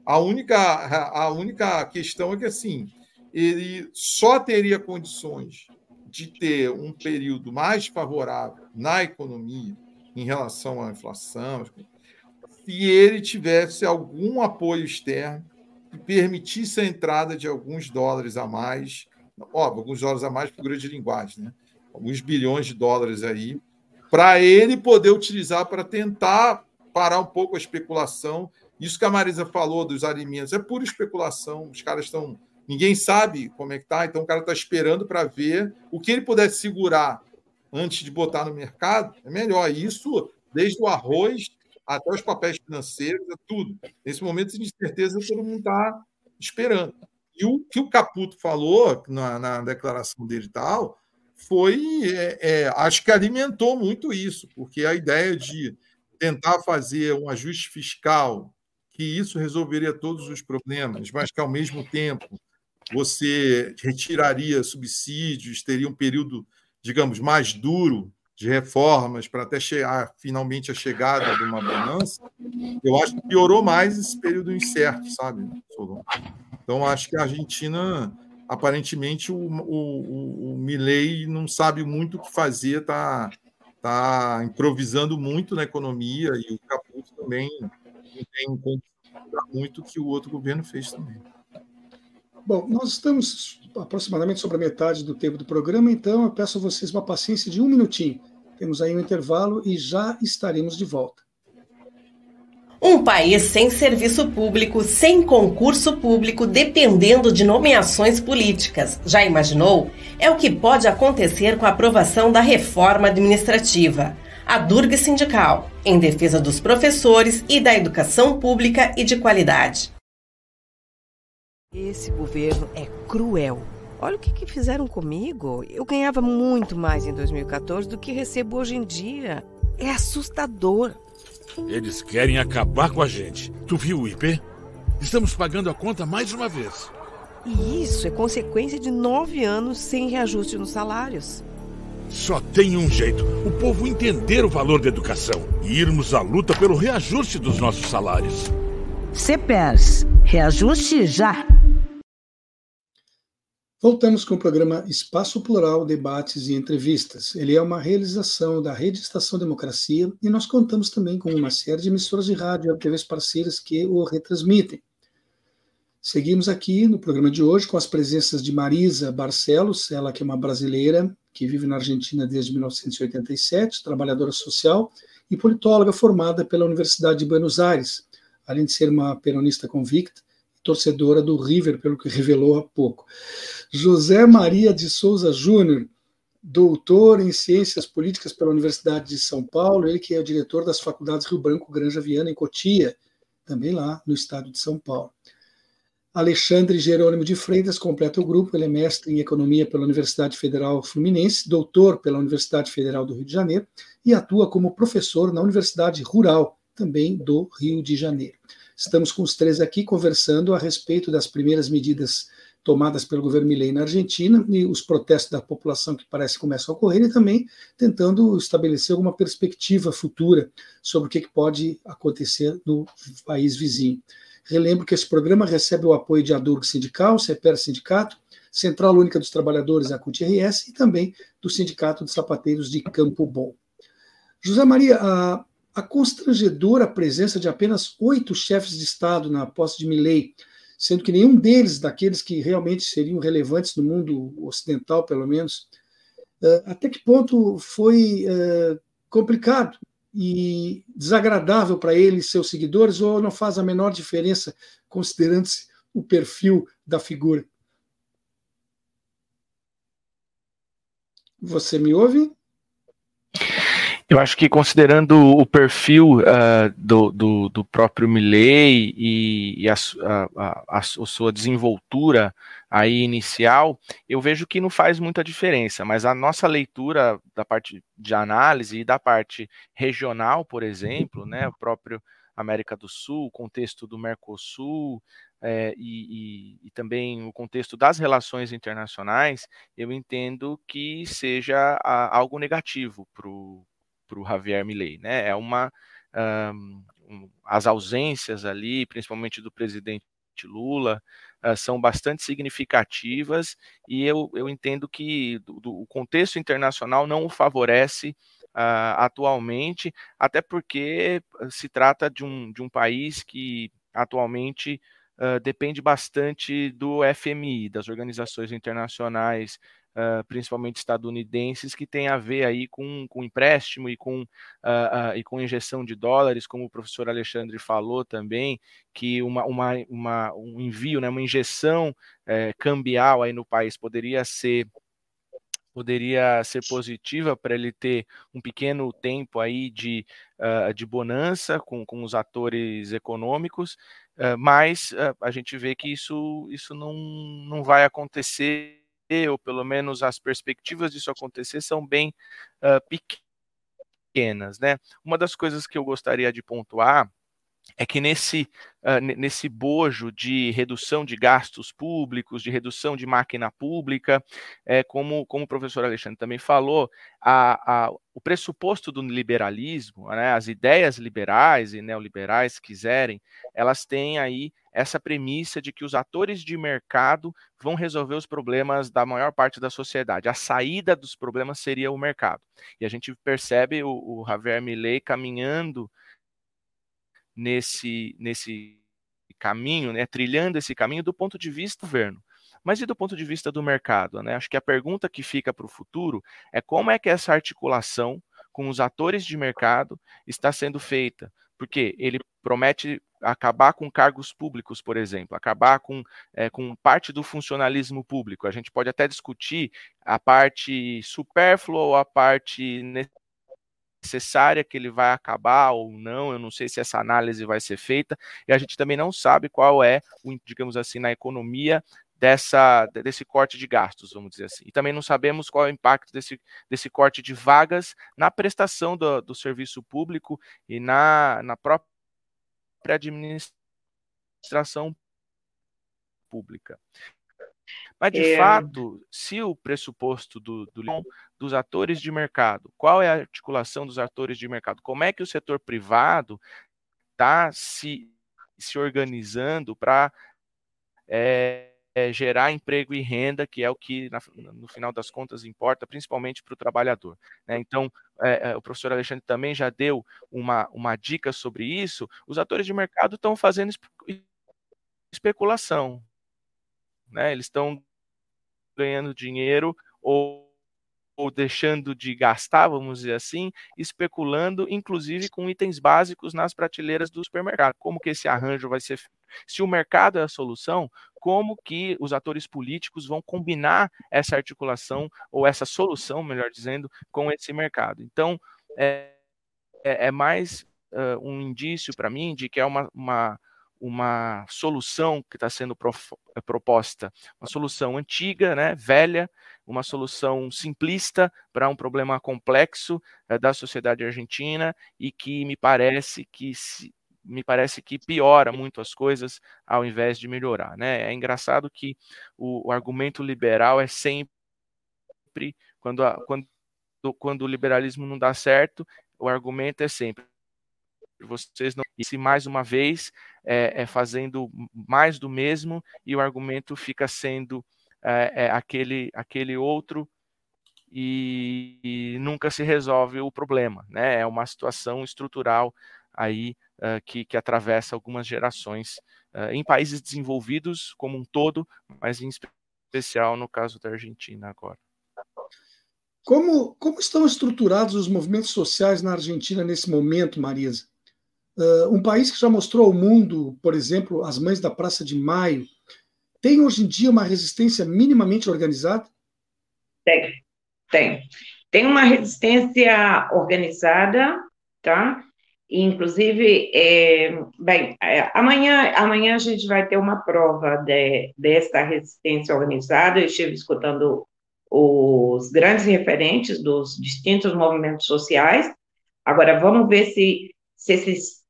A única, a única questão é que, assim, ele só teria condições de ter um período mais favorável na economia em relação à inflação, se ele tivesse algum apoio externo que permitisse a entrada de alguns dólares a mais, óbvio, alguns dólares a mais por grande linguagem, né? alguns bilhões de dólares aí, para ele poder utilizar para tentar parar um pouco a especulação. Isso que a Marisa falou dos alimentos é pura especulação. Os caras estão. Ninguém sabe como é que tá, então o cara está esperando para ver o que ele puder segurar antes de botar no mercado, é melhor. Isso desde o arroz até os papéis financeiros, é tudo. Nesse momento de incerteza, todo mundo está esperando. E o que o Caputo falou na, na declaração dele e tal, foi, é, é, acho que alimentou muito isso, porque a ideia de tentar fazer um ajuste fiscal, que isso resolveria todos os problemas, mas que ao mesmo tempo você retiraria subsídios, teria um período, digamos, mais duro de reformas para até chegar finalmente a chegada de uma bonança, eu acho que piorou mais esse período incerto, sabe? Então, acho que a Argentina, aparentemente, o, o, o Milley não sabe muito o que fazer, está tá improvisando muito na economia e o Caputo também não tem muito o que o outro governo fez também. Bom, nós estamos aproximadamente sobre a metade do tempo do programa, então eu peço a vocês uma paciência de um minutinho. Temos aí um intervalo e já estaremos de volta. Um país sem serviço público, sem concurso público, dependendo de nomeações políticas. Já imaginou? É o que pode acontecer com a aprovação da reforma administrativa. A Durga Sindical, em defesa dos professores e da educação pública e de qualidade. Esse governo é cruel. Olha o que, que, fizeram comigo. Eu ganhava muito mais em 2014 do que recebo hoje em dia. É assustador. Eles querem acabar com a gente. Tu viu o IP? Estamos pagando a conta mais uma vez. E isso é consequência de nove anos sem reajuste nos salários. Só tem um jeito: o povo entender o valor da educação e irmos à luta pelo reajuste dos nossos salários. CPERS. Reajuste já! Voltamos com o programa Espaço Plural, Debates e Entrevistas. Ele é uma realização da Rede Estação Democracia e nós contamos também com uma série de emissoras de rádio e TVs parceiras que o retransmitem. Seguimos aqui no programa de hoje com as presenças de Marisa Barcelos, ela que é uma brasileira que vive na Argentina desde 1987, trabalhadora social e politóloga formada pela Universidade de Buenos Aires, além de ser uma peronista convicta torcedora do River, pelo que revelou há pouco. José Maria de Souza Júnior, doutor em Ciências Políticas pela Universidade de São Paulo, ele que é o diretor das faculdades Rio Branco, Granja Viana, em Cotia, também lá no estado de São Paulo. Alexandre Jerônimo de Freitas completa o grupo, ele é mestre em Economia pela Universidade Federal Fluminense, doutor pela Universidade Federal do Rio de Janeiro e atua como professor na Universidade Rural, também do Rio de Janeiro. Estamos com os três aqui conversando a respeito das primeiras medidas tomadas pelo governo Milei na Argentina e os protestos da população que parece que começam a ocorrer e também tentando estabelecer alguma perspectiva futura sobre o que pode acontecer no país vizinho. Relembro que esse programa recebe o apoio de Adurg Sindical, CEPER Sindicato, Central Única dos Trabalhadores, a CUT-RS, e também do Sindicato de Sapateiros de Campo Bom. José Maria, a, a constrangedora presença de apenas oito chefes de Estado na posse de Milley, sendo que nenhum deles, daqueles que realmente seriam relevantes no mundo ocidental, pelo menos, eh, até que ponto foi eh, complicado e desagradável para ele e seus seguidores, ou não faz a menor diferença, considerando-se o perfil da figura? Você me ouve? Eu acho que considerando o perfil uh, do, do, do, próprio Milley e, e a, a, a, a, sua desenvoltura aí inicial, eu vejo que não faz muita diferença, mas a nossa leitura da parte de análise e da parte regional, por exemplo, né, o próprio América do Sul, o contexto do Mercosul, é, e, e, e, também o contexto das relações internacionais, eu entendo que seja a, algo negativo para o para o Javier Milei, né? É uma um, as ausências ali, principalmente do presidente Lula, uh, são bastante significativas e eu, eu entendo que do, do, o contexto internacional não o favorece uh, atualmente, até porque se trata de um, de um país que atualmente uh, depende bastante do FMI, das organizações internacionais uh, principalmente estadunidenses, que tem a ver aí com, com empréstimo e com, uh, uh, e com injeção de dólares, como o professor Alexandre falou também, que uma, uma, uma um envio, né, uma injeção eh, cambial aí no país poderia ser poderia ser positiva para ele ter um pequeno tempo aí de, de bonança com, com os atores econômicos, mas a gente vê que isso, isso não, não vai acontecer ou pelo menos as perspectivas disso acontecer, são bem uh, pequenas. Né? Uma das coisas que eu gostaria de pontuar é que nesse, uh, nesse bojo de redução de gastos públicos, de redução de máquina pública, é, como, como o professor Alexandre também falou, a, a, o pressuposto do liberalismo, né, as ideias liberais e neoliberais quiserem, elas têm aí essa premissa de que os atores de mercado vão resolver os problemas da maior parte da sociedade. A saída dos problemas seria o mercado. E a gente percebe o, o Javier Milei caminhando nesse, nesse caminho, né, trilhando esse caminho do ponto de vista do governo. Mas e do ponto de vista do mercado? Né? Acho que a pergunta que fica para o futuro é como é que essa articulação com os atores de mercado está sendo feita. Porque ele promete acabar com cargos públicos, por exemplo, acabar com, é, com parte do funcionalismo público. A gente pode até discutir a parte supérflua ou a parte necessária que ele vai acabar ou não, eu não sei se essa análise vai ser feita, e a gente também não sabe qual é, digamos assim, na economia dessa, desse corte de gastos, vamos dizer assim. E também não sabemos qual é o impacto desse, desse corte de vagas na prestação do, do serviço público e na, na própria administração pública. Mas, de é... fato, se o pressuposto do, do, dos atores de mercado, qual é a articulação dos atores de mercado? Como é que o setor privado está se, se organizando para é, é, gerar emprego e renda, que é o que, na, no final das contas, importa, principalmente para o trabalhador. Né? Então, é, é, o professor Alexandre também já deu uma, uma dica sobre isso. Os atores de mercado estão fazendo especulação. Né? Eles estão ganhando dinheiro ou ou deixando de gastar, vamos dizer assim, especulando, inclusive com itens básicos nas prateleiras do supermercado. Como que esse arranjo vai ser? Se o mercado é a solução, como que os atores políticos vão combinar essa articulação ou essa solução, melhor dizendo, com esse mercado? Então, é, é, é mais uh, um indício para mim de que é uma, uma uma solução que está sendo eh, proposta, uma solução antiga, né, velha, uma solução simplista para um problema complexo é, da sociedade argentina e que me parece que se, me parece que piora muito as coisas ao invés de melhorar. Né? É engraçado que o, o argumento liberal é sempre quando, a, quando, quando o liberalismo não dá certo, o argumento é sempre vocês não. Se mais uma vez é, é, fazendo mais do mesmo e o argumento fica sendo é, é aquele, aquele outro e, e, nunca se resolve o problema, né? É uma situação estrutural aí uh, que, que atravessa algumas gerações uh, em países desenvolvidos como um todo, mas em especial no caso da Argentina agora. Como, como estão estruturados os movimentos sociais na Argentina nesse momento, Marisa? Uh, um país que já mostrou ao mundo, por exemplo, as mães da Praça de Maio, tem hoje em dia uma resistência minimamente organizada? Tem, tem. Tem uma resistência organizada, tá? Inclusive, é, bem, é, amanhã, amanhã a gente vai ter uma prova de, dessa resistência organizada. Eu estive escutando os grandes referentes dos distintos movimentos sociais. Agora, vamos ver se, se, esses,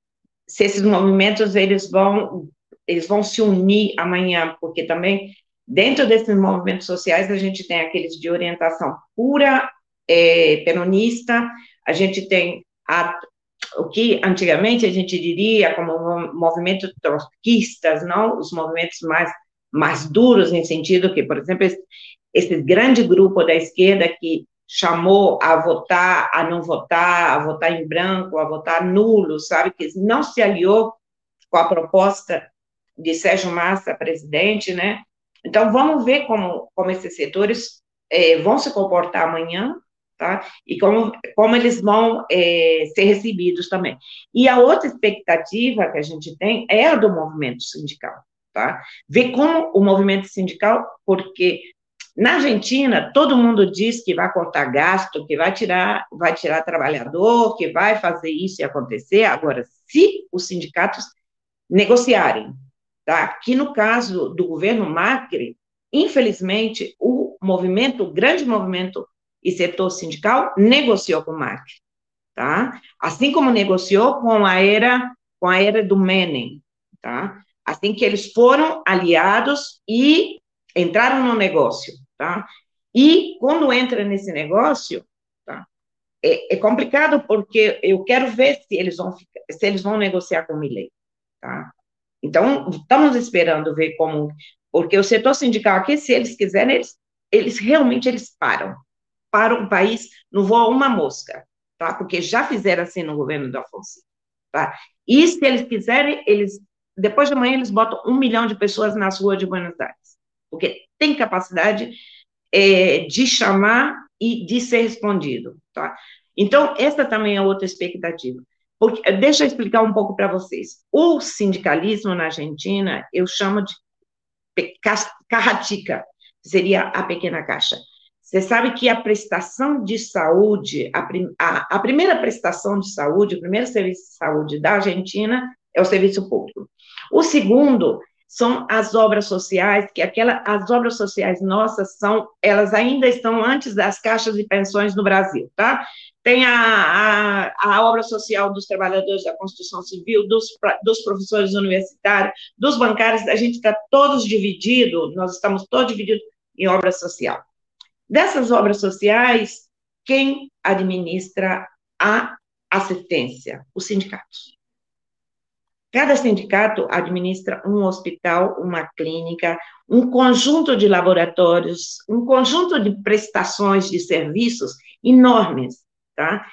se esses movimentos eles vão, eles vão se unir amanhã, porque também dentro desses movimentos sociais a gente tem aqueles de orientação pura é, peronista, a gente tem a, o que antigamente a gente diria como movimentos trotskistas, não? Os movimentos mais mais duros em sentido que, por exemplo, esse, esse grande grupo da esquerda que chamou a votar, a não votar, a votar em branco, a votar nulo, sabe, que não se aliou com a proposta de Sérgio Massa presidente, né? Então, vamos ver como, como esses setores é, vão se comportar amanhã, tá? E como, como eles vão é, ser recebidos também. E a outra expectativa que a gente tem é a do movimento sindical, tá? Ver como o movimento sindical, porque na Argentina todo mundo diz que vai cortar gasto, que vai tirar, vai tirar trabalhador, que vai fazer isso e acontecer. Agora, se os sindicatos negociarem, tá? Que no caso do governo Macri, infelizmente, o movimento, o grande movimento e setor sindical negociou com o Macri, tá? Assim como negociou com a era com a era do Menem, tá? Assim que eles foram aliados e entraram no negócio, tá? E quando entra nesse negócio, tá? É, é complicado porque eu quero ver se eles vão se eles vão negociar com o Milley, tá? Então estamos esperando ver como porque o setor sindical aqui, se eles quiserem, eles, eles realmente eles param, para o país não voa uma mosca, tá? Porque já fizeram assim no governo do Afonso, tá? E se eles quiserem, eles depois de amanhã eles botam um milhão de pessoas nas ruas de Buenos Aires, porque tem capacidade é, de chamar e de ser respondido, tá? Então essa também é outra expectativa. Porque, deixa eu explicar um pouco para vocês. O sindicalismo na Argentina eu chamo de carratica, seria a pequena caixa. Você sabe que a prestação de saúde, a, a, a, primeira prestação de saúde, o primeiro serviço de saúde da Argentina é o serviço público. O segundo são as obras sociais, que aquela, as obras sociais nossas são, elas ainda estão antes das caixas de pensões no Brasil, tá? Tem a, a, a obra social dos trabalhadores da construção civil, dos, dos professores universitários, dos bancários, a gente está todos divididos, nós estamos todos divididos em obra social. Dessas obras sociais, quem administra a assistência? Os sindicatos. Cada sindicato administra um hospital, uma clínica, um conjunto de laboratórios, um conjunto de prestações de serviços enormes, tá?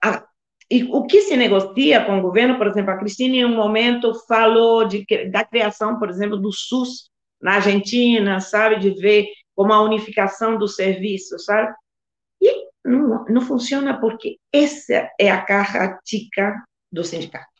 A, e o que se negocia com o governo, por exemplo, a Cristina, em um momento, falou de, da criação, por exemplo, do SUS na Argentina, sabe, de ver como a unificação do serviço, sabe? E não, não funciona porque essa é a característica do sindicato.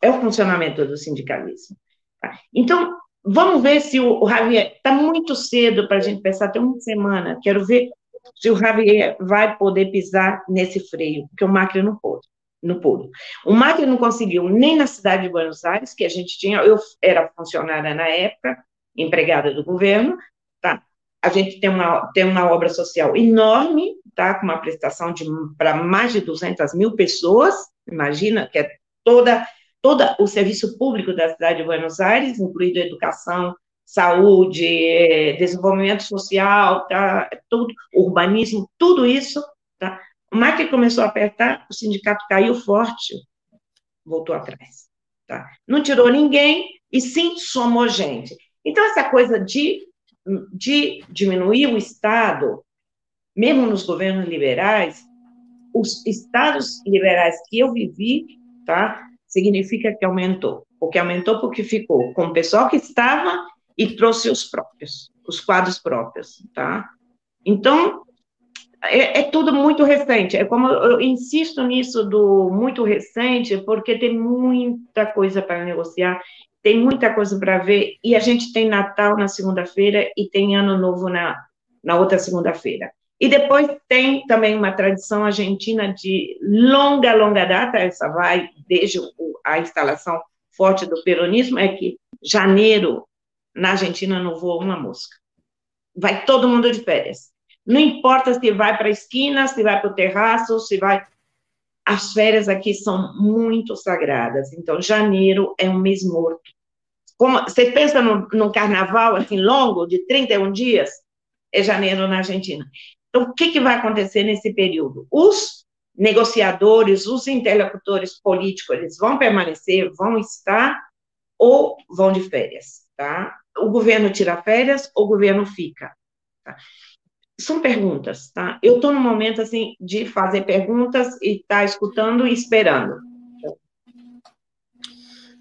É o funcionamento do sindicalismo. Tá? Então, vamos ver se o, o Javier. Está muito cedo para a gente pensar, tem uma semana. Quero ver se o Javier vai poder pisar nesse freio, porque o Macri não pôde. Não pôde. O Macri não conseguiu nem na cidade de Buenos Aires, que a gente tinha, eu era funcionária na época, empregada do governo, tá? a gente tem uma, tem uma obra social enorme, tá? com uma prestação para mais de 200 mil pessoas, imagina, que é toda todo o serviço público da cidade de Buenos Aires, incluindo educação, saúde, eh, desenvolvimento social, tá, tudo, urbanismo, tudo isso, tá? O Macri começou a apertar, o sindicato caiu forte, voltou atrás, tá? Não tirou ninguém, e sim somou gente. Então, essa coisa de, de diminuir o Estado, mesmo nos governos liberais, os estados liberais que eu vivi, tá? Significa que aumentou. Porque aumentou porque ficou com o pessoal que estava e trouxe os próprios, os quadros próprios, tá? Então, é, é, tudo muito recente. É como eu insisto nisso do muito recente, porque tem muita coisa para negociar, tem muita coisa para ver, e a gente tem Natal na segunda-feira e tem Ano Novo na, na outra segunda-feira. E depois tem também uma tradição argentina de longa, longa data, essa vai desde a instalação forte do peronismo, é que janeiro na Argentina não voa uma mosca. Vai todo mundo de férias. Não importa se vai para a esquina, se vai para o terraço, se vai. As férias aqui são muito sagradas. Então, janeiro é um mês morto. Como, você pensa no carnaval assim longo, de 31 dias? É janeiro na Argentina. Então, o que, que vai acontecer nesse período? Os negociadores, os interlocutores políticos, eles vão permanecer, vão estar ou vão de férias, tá? O governo tira férias, o governo fica. Tá? São perguntas, tá? Eu estou no momento, assim, de fazer perguntas e estar tá escutando e esperando.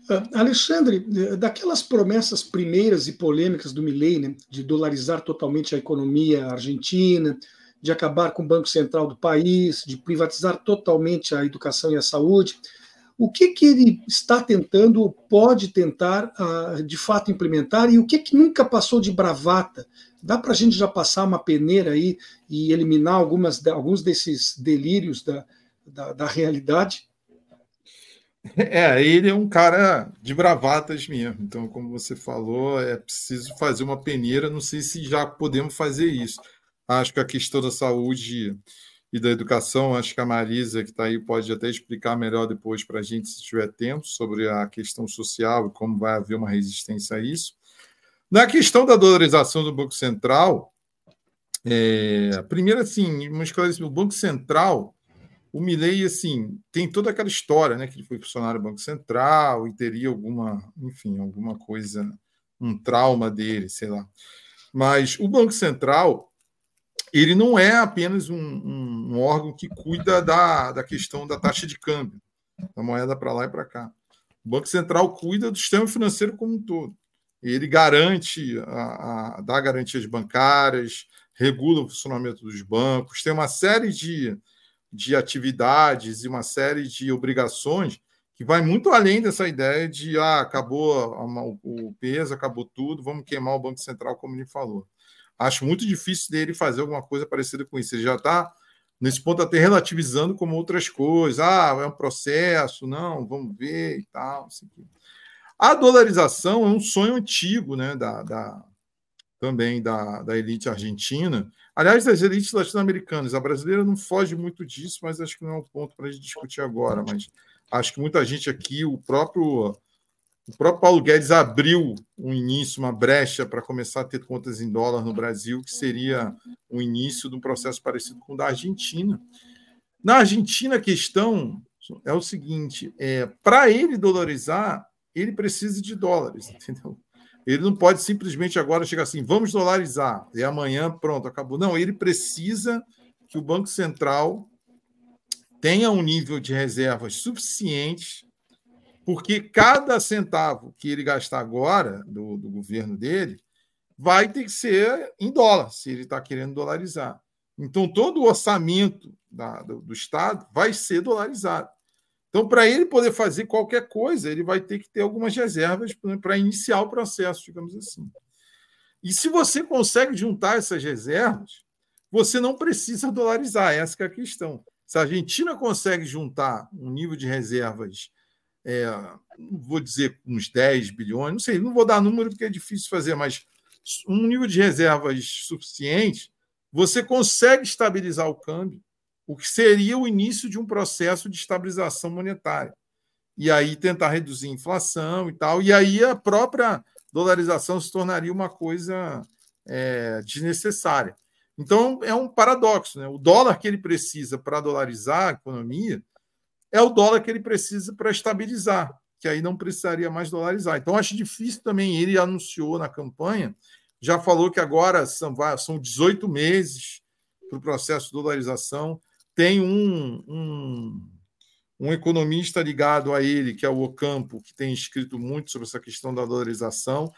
Uh, Alexandre, daquelas promessas primeiras e polêmicas do Milley, né, de dolarizar totalmente a economia argentina, de acabar com o Banco Central do país, de privatizar totalmente a educação e a saúde, o que, que ele está tentando, ou pode tentar, uh, de fato, implementar, e o que, que nunca passou de bravata? Dá para a gente já passar uma peneira aí e eliminar algumas, alguns desses delírios da, da, da realidade? É, ele é um cara de bravatas mesmo. Então, como você falou, é preciso fazer uma peneira. Não sei se já podemos fazer isso. Acho que a questão da saúde e da educação. Acho que a Marisa, que está aí, pode até explicar melhor depois para a gente, se tiver tempo, sobre a questão social e como vai haver uma resistência a isso. Na questão da dolarização do Banco Central, é, primeiro, assim, uma esclarecimento, o Banco Central, o Milley, assim, tem toda aquela história, né, que ele foi funcionário do Banco Central e teria alguma, enfim, alguma coisa, um trauma dele, sei lá. Mas o Banco Central, ele não é apenas um, um, órgão que cuida da, da questão da taxa de câmbio, da moeda para lá e para cá. O Banco Central cuida do sistema financeiro como um todo. Ele garante, a, a, dá garantias bancárias, regula o funcionamento dos bancos, tem uma série de, de atividades e uma série de obrigações que vai muito além dessa ideia de ah, acabou o peso, acabou tudo, vamos queimar o Banco Central, como ele falou. Acho muito difícil dele fazer alguma coisa parecida com isso. Ele já está, nesse ponto, até relativizando como outras coisas. Ah, é um processo, não, vamos ver e tal. Assim. A dolarização é um sonho antigo né, da, da também da, da elite argentina. Aliás, das elites latino-americanas. A brasileira não foge muito disso, mas acho que não é um ponto para a gente discutir agora. Mas acho que muita gente aqui, o próprio o próprio Paulo Guedes abriu um início, uma brecha para começar a ter contas em dólar no Brasil, que seria o início de um processo parecido com o da Argentina. Na Argentina, a questão é o seguinte: é, para ele dolarizar, ele precisa de dólares, <laughs> entendeu? Ele não pode simplesmente agora chegar assim, vamos dolarizar, e amanhã, pronto, acabou. Não, ele precisa que o Banco Central tenha um nível de reservas suficiente porque cada centavo que ele gastar agora do, do governo dele vai ter que ser em dólar, se ele está querendo dolarizar. Então, todo o orçamento da, do, do, Estado vai ser dolarizado. Então, para ele poder fazer qualquer coisa, ele vai ter que ter algumas reservas para iniciar o processo, digamos assim. E se você consegue juntar essas reservas, você não precisa dolarizar, essa é a questão. Se a Argentina consegue juntar um nível de reservas é, vou dizer uns 10 bilhões, não sei, não vou dar número porque é difícil fazer, mas um nível de reservas suficiente, você consegue estabilizar o câmbio, o que seria o início de um processo de estabilização monetária. e aí tentar reduzir a inflação e tal, e aí a própria dolarização se tornaria uma coisa é, desnecessária. Então é um paradoxo, né? O dólar que ele precisa para dolarizar a economia é o dólar que ele precisa para estabilizar, que aí não precisaria mais dolarizar. Então acho difícil também. Ele anunciou na campanha, já falou que agora são, são 18 meses para o processo de dolarização. Tem um, um um economista ligado a ele, que é o Ocampo, que tem escrito muito sobre essa questão da dolarização.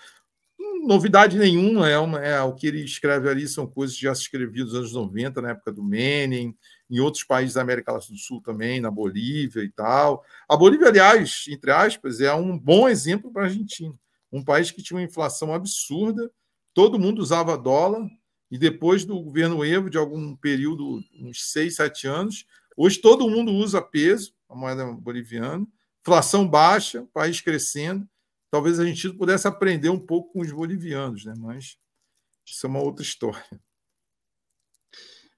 Novidade nenhuma, é, uma, é o que ele escreve ali, são coisas que já se escreviam nos anos 90, na época do Menem, em outros países da América do Sul também, na Bolívia e tal. A Bolívia, aliás, entre aspas, é um bom exemplo para a Argentina. Um país que tinha uma inflação absurda, todo mundo usava dólar, e depois do governo Evo, de algum período, uns seis, sete anos, hoje todo mundo usa peso, a moeda boliviana, inflação baixa, país crescendo. Talvez a gente pudesse aprender um pouco com os bolivianos, né? mas isso é uma outra história.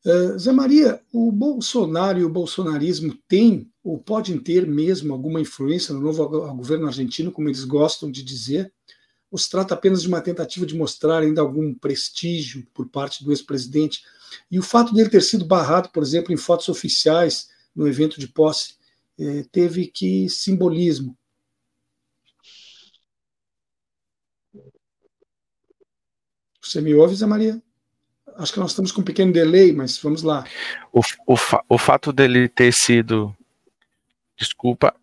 Uh, Zé Maria, o Bolsonaro e o bolsonarismo têm ou podem ter mesmo alguma influência no novo governo argentino, como eles gostam de dizer? Ou se trata apenas de uma tentativa de mostrar ainda algum prestígio por parte do ex-presidente? E o fato dele ter sido barrado, por exemplo, em fotos oficiais no evento de posse, é, teve que simbolismo. Você me ouve, Zé Maria? Acho que nós estamos com um pequeno delay, mas vamos lá. O, o, o fato dele ter sido. Desculpa.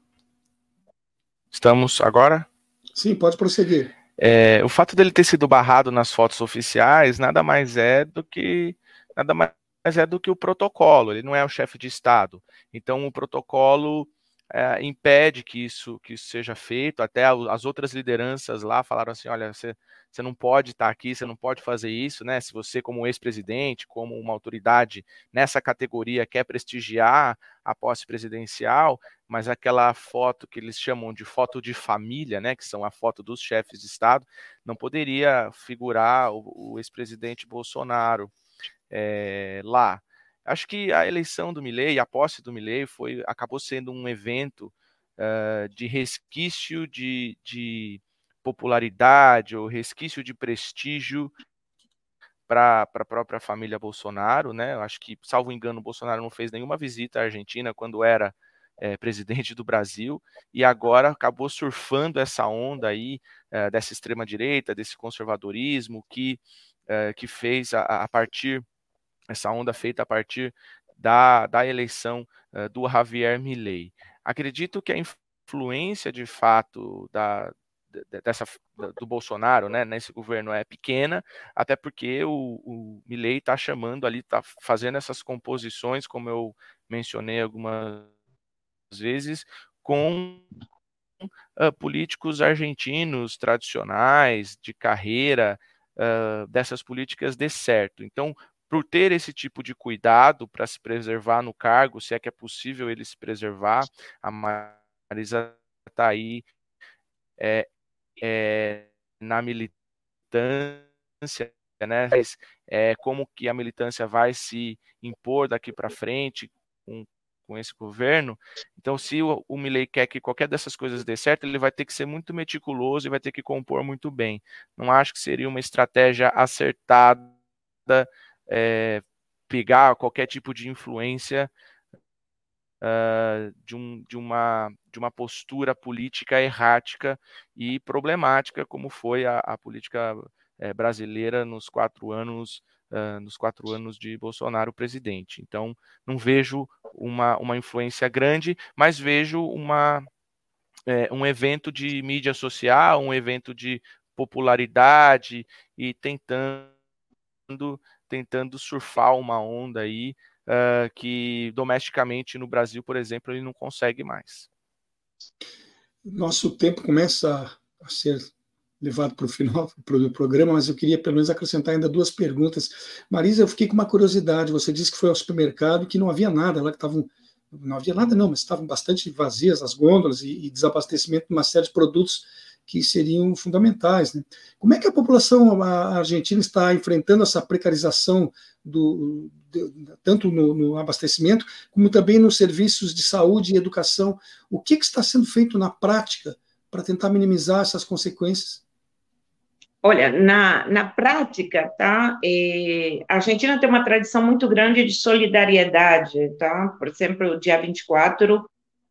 Estamos agora? Sim, pode prosseguir. É, o fato dele ter sido barrado nas fotos oficiais nada mais é do que nada mais é do que o protocolo, ele não é o chefe de Estado. Então, o protocolo é, impede que isso, que isso seja feito. Até as outras lideranças lá falaram assim: olha, você, você não pode estar aqui, você não pode fazer isso, né? Se você, como ex-presidente, como uma autoridade nessa categoria, quer prestigiar a posse presidencial, mas aquela foto que eles chamam de foto de família, né? Que são a foto dos chefes de Estado, não poderia figurar o, o ex-presidente Bolsonaro é, lá. Acho que a eleição do Milley, a posse do Milley, foi, acabou sendo um evento uh, de resquício de, de popularidade ou resquício de prestígio para a própria família Bolsonaro, né? Eu acho que, salvo engano, o Bolsonaro não fez nenhuma visita à Argentina quando era é, presidente do Brasil e agora acabou surfando essa onda aí é, dessa extrema direita, desse conservadorismo que é, que fez a, a partir essa onda feita a partir da, da eleição uh, do Javier Milei. Acredito que a influência de fato da, dessa, do Bolsonaro né, nesse governo é pequena, até porque o, o Milley está chamando ali, está fazendo essas composições, como eu mencionei algumas vezes, com uh, políticos argentinos tradicionais, de carreira, uh, dessas políticas dê certo. Então, por ter esse tipo de cuidado para se preservar no cargo, se é que é possível ele se preservar, a Marisa está aí é, é, na militância, né? É, como que a militância vai se impor daqui para frente com, com esse governo. Então, se o, o Milley quer que qualquer dessas coisas dê certo, ele vai ter que ser muito meticuloso e vai ter que compor muito bem. Não acho que seria uma estratégia acertada é, pegar qualquer tipo de influência uh, de, um, de, uma, de uma postura política errática e problemática, como foi a, a política é, brasileira nos quatro anos uh, nos quatro anos de Bolsonaro presidente. Então, não vejo uma, uma influência grande, mas vejo uma, é, um evento de mídia social, um evento de popularidade e tentando tentando surfar uma onda aí uh, que domesticamente no Brasil, por exemplo, ele não consegue mais. Nosso tempo começa a ser levado para o final <laughs> do programa, mas eu queria pelo menos acrescentar ainda duas perguntas. Marisa, eu fiquei com uma curiosidade. Você disse que foi ao supermercado e que não havia nada, lá que estavam não havia nada não, mas estavam bastante vazias as gôndolas e, e desabastecimento de uma série de produtos que seriam fundamentais. Né? Como é que a população argentina está enfrentando essa precarização do, tanto no, no, abastecimento, como também nos serviços de saúde e educação. O que, que está sendo feito na prática para tentar minimizar essas consequências? Olha, na, na prática, tá? É, a Argentina tem uma tradição muito grande de solidariedade, tá? Por exemplo, o dia 24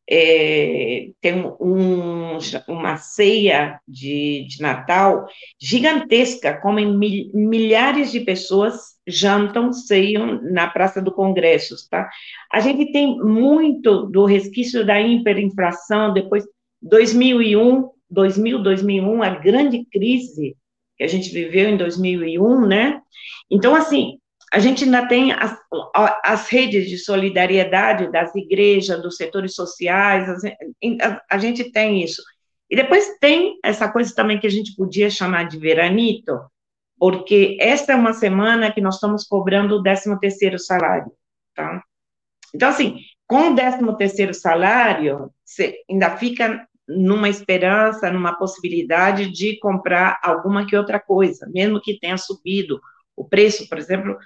é, tem um, uma ceia de, de, Natal gigantesca, como milhares de pessoas jantam, ceiam na Praça do Congresso, tá? A gente tem muito do resquício da hiperinflação, depois 2001, 2000, 2001, a grande crise que a gente viveu em 2001, né? Então, assim, a gente ainda tem as, as redes de solidariedade das igrejas, dos setores sociais, a, a, gente tem isso. E depois tem essa coisa também que a gente podia chamar de veranito, porque esta é uma semana que nós estamos cobrando o 13 terceiro salário, tá? Então, assim, com o 13 terceiro salário, você ainda fica numa esperança, numa possibilidade de comprar alguma que outra coisa, mesmo que tenha subido o preço, por exemplo,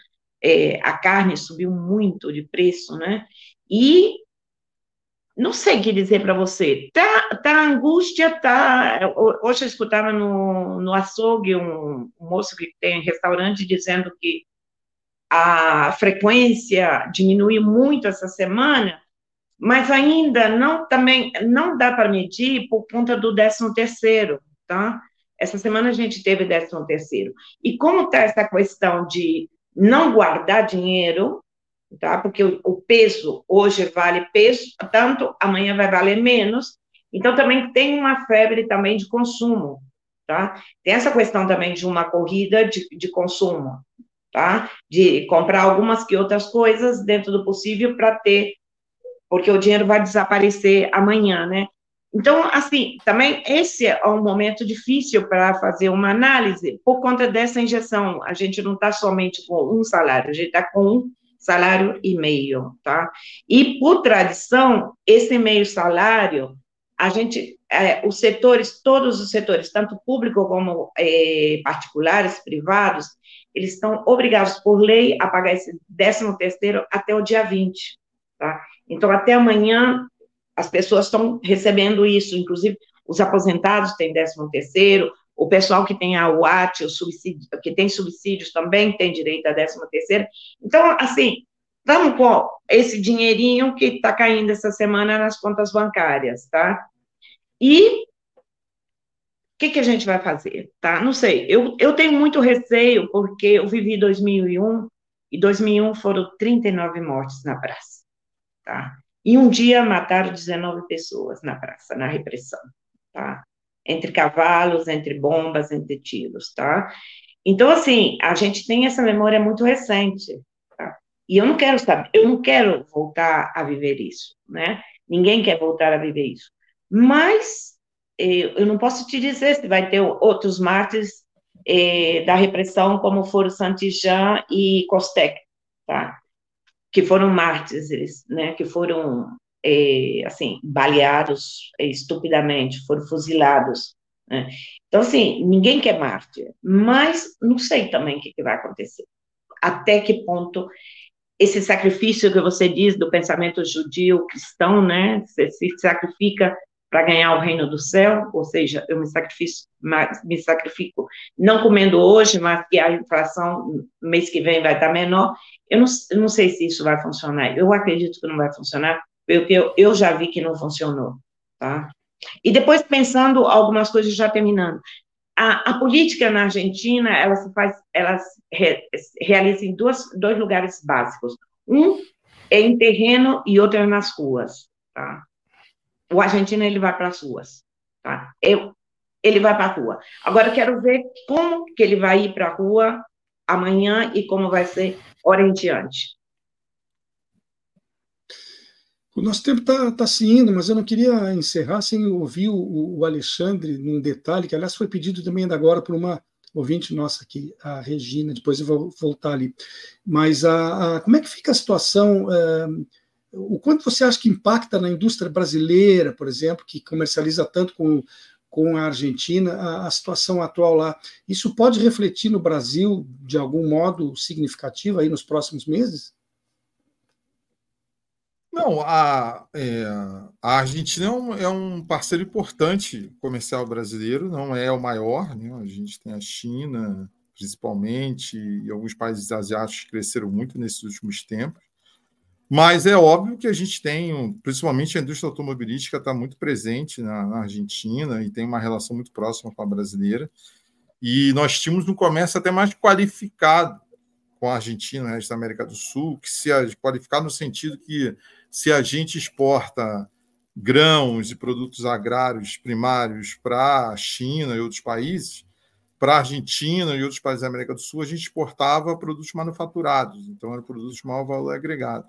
é, a carne subiu muito de preço, né? E não sei o que dizer para você. Tá, tá angústia, tá. Hoje eu escutava no, no açougue um, um moço que tem restaurante dizendo que a frequência diminuiu muito essa semana mas ainda não também não dá para medir por conta do 13 terceiro, tá? Essa semana a gente teve 13 terceiro. E como está essa questão de não guardar dinheiro, tá? Porque o, peso hoje vale peso, tanto amanhã vai valer menos. Então também tem uma febre também de consumo, tá? Tem essa questão também de uma corrida de, de consumo, tá? De comprar algumas que outras coisas dentro do possível para ter porque o dinheiro vai desaparecer amanhã, né? Então, assim, também esse é um momento difícil para fazer uma análise por conta dessa injeção. A gente não está somente com um salário, a gente está com um salário e meio, tá? E por tradição, esse meio salário, a gente, é, os setores, todos os setores, tanto público como é, particulares, privados, eles estão obrigados por lei a pagar esse 13 terceiro até o dia 20, tá? Então, até amanhã, as pessoas estão recebendo isso, inclusive os aposentados têm 13 terceiro, o pessoal que tem a UAT, o subsídio, que tem subsídios também tem direito a 13 terceiro. Então, assim, estamos com esse dinheirinho que está caindo essa semana nas contas bancárias, tá? E o que, que a gente vai fazer, tá? Não sei, eu, eu tenho muito receio, porque eu vivi 2001, e 2001 foram 39 mortes na praça. Tá? E um dia mataram 19 pessoas na praça, na repressão, tá? Entre cavalos, entre bombas, entre tiros, tá? Então, assim, a gente tem essa memória muito recente, tá? E eu não quero saber, eu não quero voltar a viver isso, né? Ninguém quer voltar a viver isso. Mas eh, eu não posso te dizer se vai ter outros mártires eh, da repressão, como foram Santijan e Costec, tá? Que foram mártires, né, que foram, é, assim, baleados é, estupidamente, foram fuzilados. Né? Então, assim, ninguém quer mártir, mas não sei também o que, que vai acontecer. Até que ponto esse sacrifício que você diz do pensamento judio cristão, né, você se sacrifica para ganhar o reino do céu, ou seja, eu me sacrifico, me sacrifico não comendo hoje, mas que a inflação mês que vem vai estar menor. Eu não, eu não sei se isso vai funcionar. Eu acredito que não vai funcionar, porque eu, eu já vi que não funcionou, tá? E depois pensando algumas coisas já terminando. A, a política na Argentina, ela se faz, ela se re, realiza em duas, dois lugares básicos. Um é em terreno e outro é nas ruas, tá? O argentino ele vai para as ruas, tá? Eu, ele vai para a rua. Agora quero ver como que ele vai ir para a rua amanhã e como vai ser hora em diante. O nosso tempo está tá se indo, mas eu não queria encerrar sem ouvir o, o, Alexandre num detalhe, que aliás foi pedido também ainda agora por uma ouvinte nossa aqui, a Regina, depois eu vou voltar ali. Mas a, a como é que fica a situação? Uh, o quanto você acha que impacta na indústria brasileira, por exemplo, que comercializa tanto com, com a Argentina, a, a, situação atual lá? Isso pode refletir no Brasil de algum modo significativo aí nos próximos meses? Não, a, é, a Argentina é um, é um, parceiro importante comercial brasileiro, não é o maior, né? A gente tem a China, principalmente, e alguns países asiáticos cresceram muito nesses últimos tempos. Mas é óbvio que a gente tem, principalmente a indústria automobilística está muito presente na, na, Argentina e tem uma relação muito próxima com a brasileira. E nós tínhamos um comércio até mais qualificado com a Argentina, né, da América do Sul, que se qualificado no sentido que se a gente exporta grãos e produtos agrários primários para a China e outros países, para a Argentina e outros países da América do Sul, a gente exportava produtos manufaturados, então eram produtos de maior valor agregado.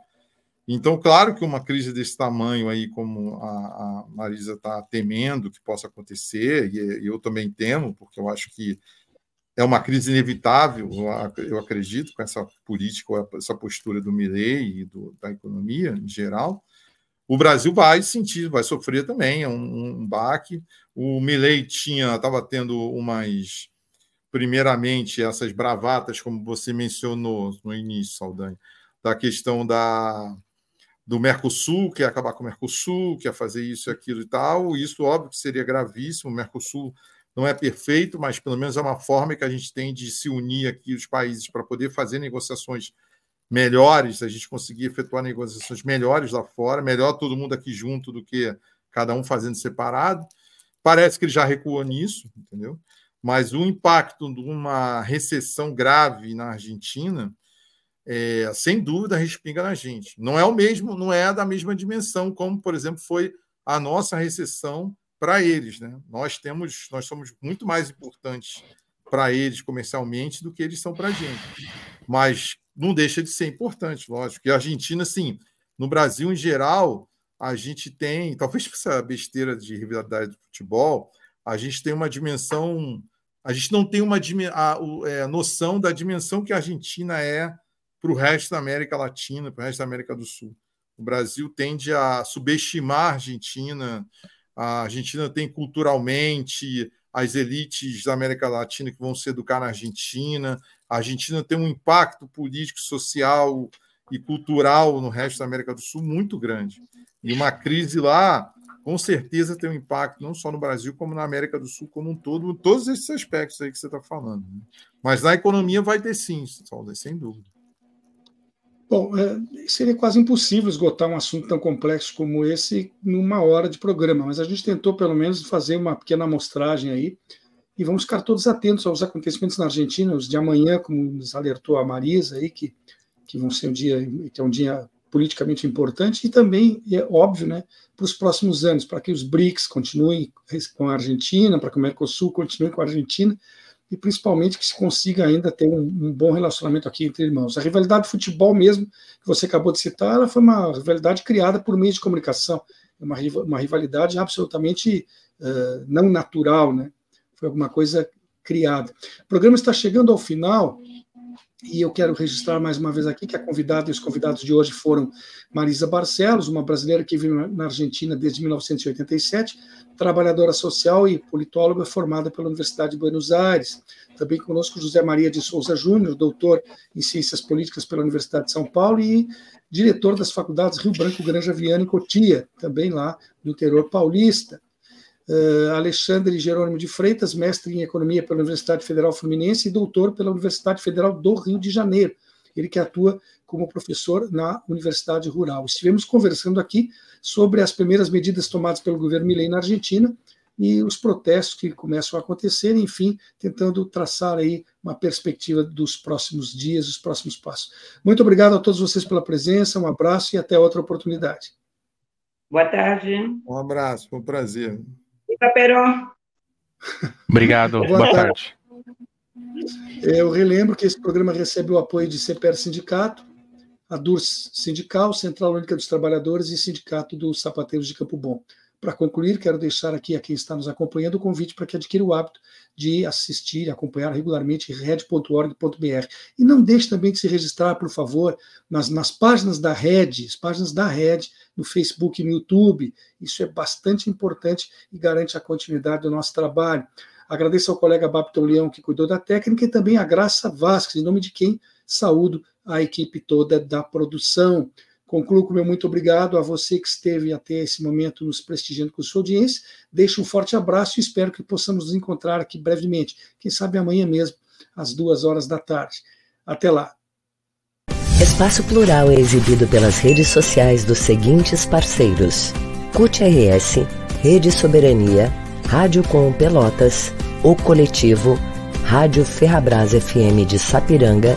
Então, claro que uma crise desse tamanho aí, como a, a Marisa está temendo que possa acontecer, e eu também temo, porque eu acho que é uma crise inevitável, eu acredito, com essa política, essa postura do Milley e do, da economia em geral. O Brasil vai sentir, vai sofrer também, é um, um baque. O Milley tinha, estava tendo umas, primeiramente, essas bravatas, como você mencionou no início, Saldanha, da questão da, do Mercosul, que é acabar com o Mercosul, que é fazer isso e aquilo e tal. Isso, óbvio, que seria gravíssimo. O Mercosul não é perfeito, mas pelo menos é uma forma que a gente tem de se unir aqui os países para poder fazer negociações melhores, a gente conseguir efetuar negociações melhores lá fora, melhor todo mundo aqui junto do que cada um fazendo separado. Parece que ele já recuou nisso, entendeu? Mas o impacto de uma recessão grave na Argentina é, sem dúvida respinga na gente. Não é o mesmo, não é da mesma dimensão como, por exemplo, foi a nossa recessão para eles, né? Nós temos, nós somos muito mais importantes para eles comercialmente do que eles são para a gente. Mas não deixa de ser importante, lógico. E a Argentina, sim, no Brasil em geral, a gente tem, talvez por essa besteira de rivalidade do futebol, a gente tem uma dimensão, a gente não tem uma a, a, é, noção da dimensão que a Argentina é para o resto da América Latina, para o resto da América do Sul. O Brasil tende a subestimar a Argentina. A Argentina tem culturalmente as elites da América Latina que vão se educar na Argentina. A Argentina tem um impacto político, social e cultural no resto da América do Sul muito grande. E uma crise lá, com certeza, tem um impacto não só no Brasil, como na América do Sul como um todo, todos esses aspectos aí que você está falando. Né? Mas na economia vai ter sim, sem dúvida. Bom, é, seria quase impossível esgotar um assunto tão complexo como esse numa hora de programa, mas a gente tentou pelo menos fazer uma pequena amostragem aí e vamos ficar todos atentos aos acontecimentos na Argentina, os de amanhã, como nos alertou a Marisa aí, que, que vão ser um dia, que é um dia politicamente importante, e também, é óbvio, né, para os próximos anos, para que os BRICS continuem com a Argentina, para que o Mercosul continue com a Argentina, e principalmente que se consiga ainda ter um, um, bom relacionamento aqui entre irmãos. A rivalidade de futebol mesmo, que você acabou de citar, ela foi uma rivalidade criada por meio de comunicação, uma, uma rivalidade absolutamente uh, não natural, né? Foi alguma coisa criada. O programa está chegando ao final, e eu quero registrar mais uma vez aqui que a convidada e os convidados de hoje foram Marisa Barcelos, uma brasileira que vive na Argentina desde 1987, trabalhadora social e politóloga formada pela Universidade de Buenos Aires. Também conosco José Maria de Souza Júnior, doutor em Ciências Políticas pela Universidade de São Paulo e diretor das faculdades Rio Branco, Granja Viana e Cotia, também lá no interior paulista uh, Alexandre Jerônimo de Freitas, mestre em Economia pela Universidade Federal Fluminense e doutor pela Universidade Federal do Rio de Janeiro. Ele que atua como professor na Universidade Rural. Estivemos conversando aqui sobre as primeiras medidas tomadas pelo governo Milei na Argentina e os protestos que começam a acontecer, enfim, tentando traçar aí uma perspectiva dos próximos dias, dos próximos passos. Muito obrigado a todos vocês pela presença, um abraço e até outra oportunidade. Boa tarde. Um abraço, foi um prazer. Peron. Obrigado, boa, boa tarde. Eu relembro que esse programa recebe o apoio de CPR Sindicato, a DURS Sindical, Central Única dos Trabalhadores e Sindicato dos Sapateiros de Campo Bom. Para concluir, quero deixar aqui a quem está nos acompanhando o convite para que adquira o hábito de assistir e acompanhar regularmente red.org.br. E não deixe também de se registrar, por favor, nas, nas páginas da Red, as páginas da Red, no Facebook e no YouTube. Isso é bastante importante e garante a continuidade do nosso trabalho. Agradeço ao colega Babton Leão, que cuidou da técnica, e também a Graça Vasques, em nome de quem saúdo a equipe toda da produção Concluo com meu muito obrigado a você que esteve até esse momento nos prestigiando com sua audiência. Deixo um forte abraço e espero que possamos nos encontrar aqui brevemente. Quem sabe amanhã mesmo, às duas horas da tarde. Até lá. Espaço Plural é exibido pelas redes sociais dos seguintes parceiros: CUT RS, Rede Soberania, Rádio Com Pelotas, O Coletivo, Rádio Ferrabras FM de Sapiranga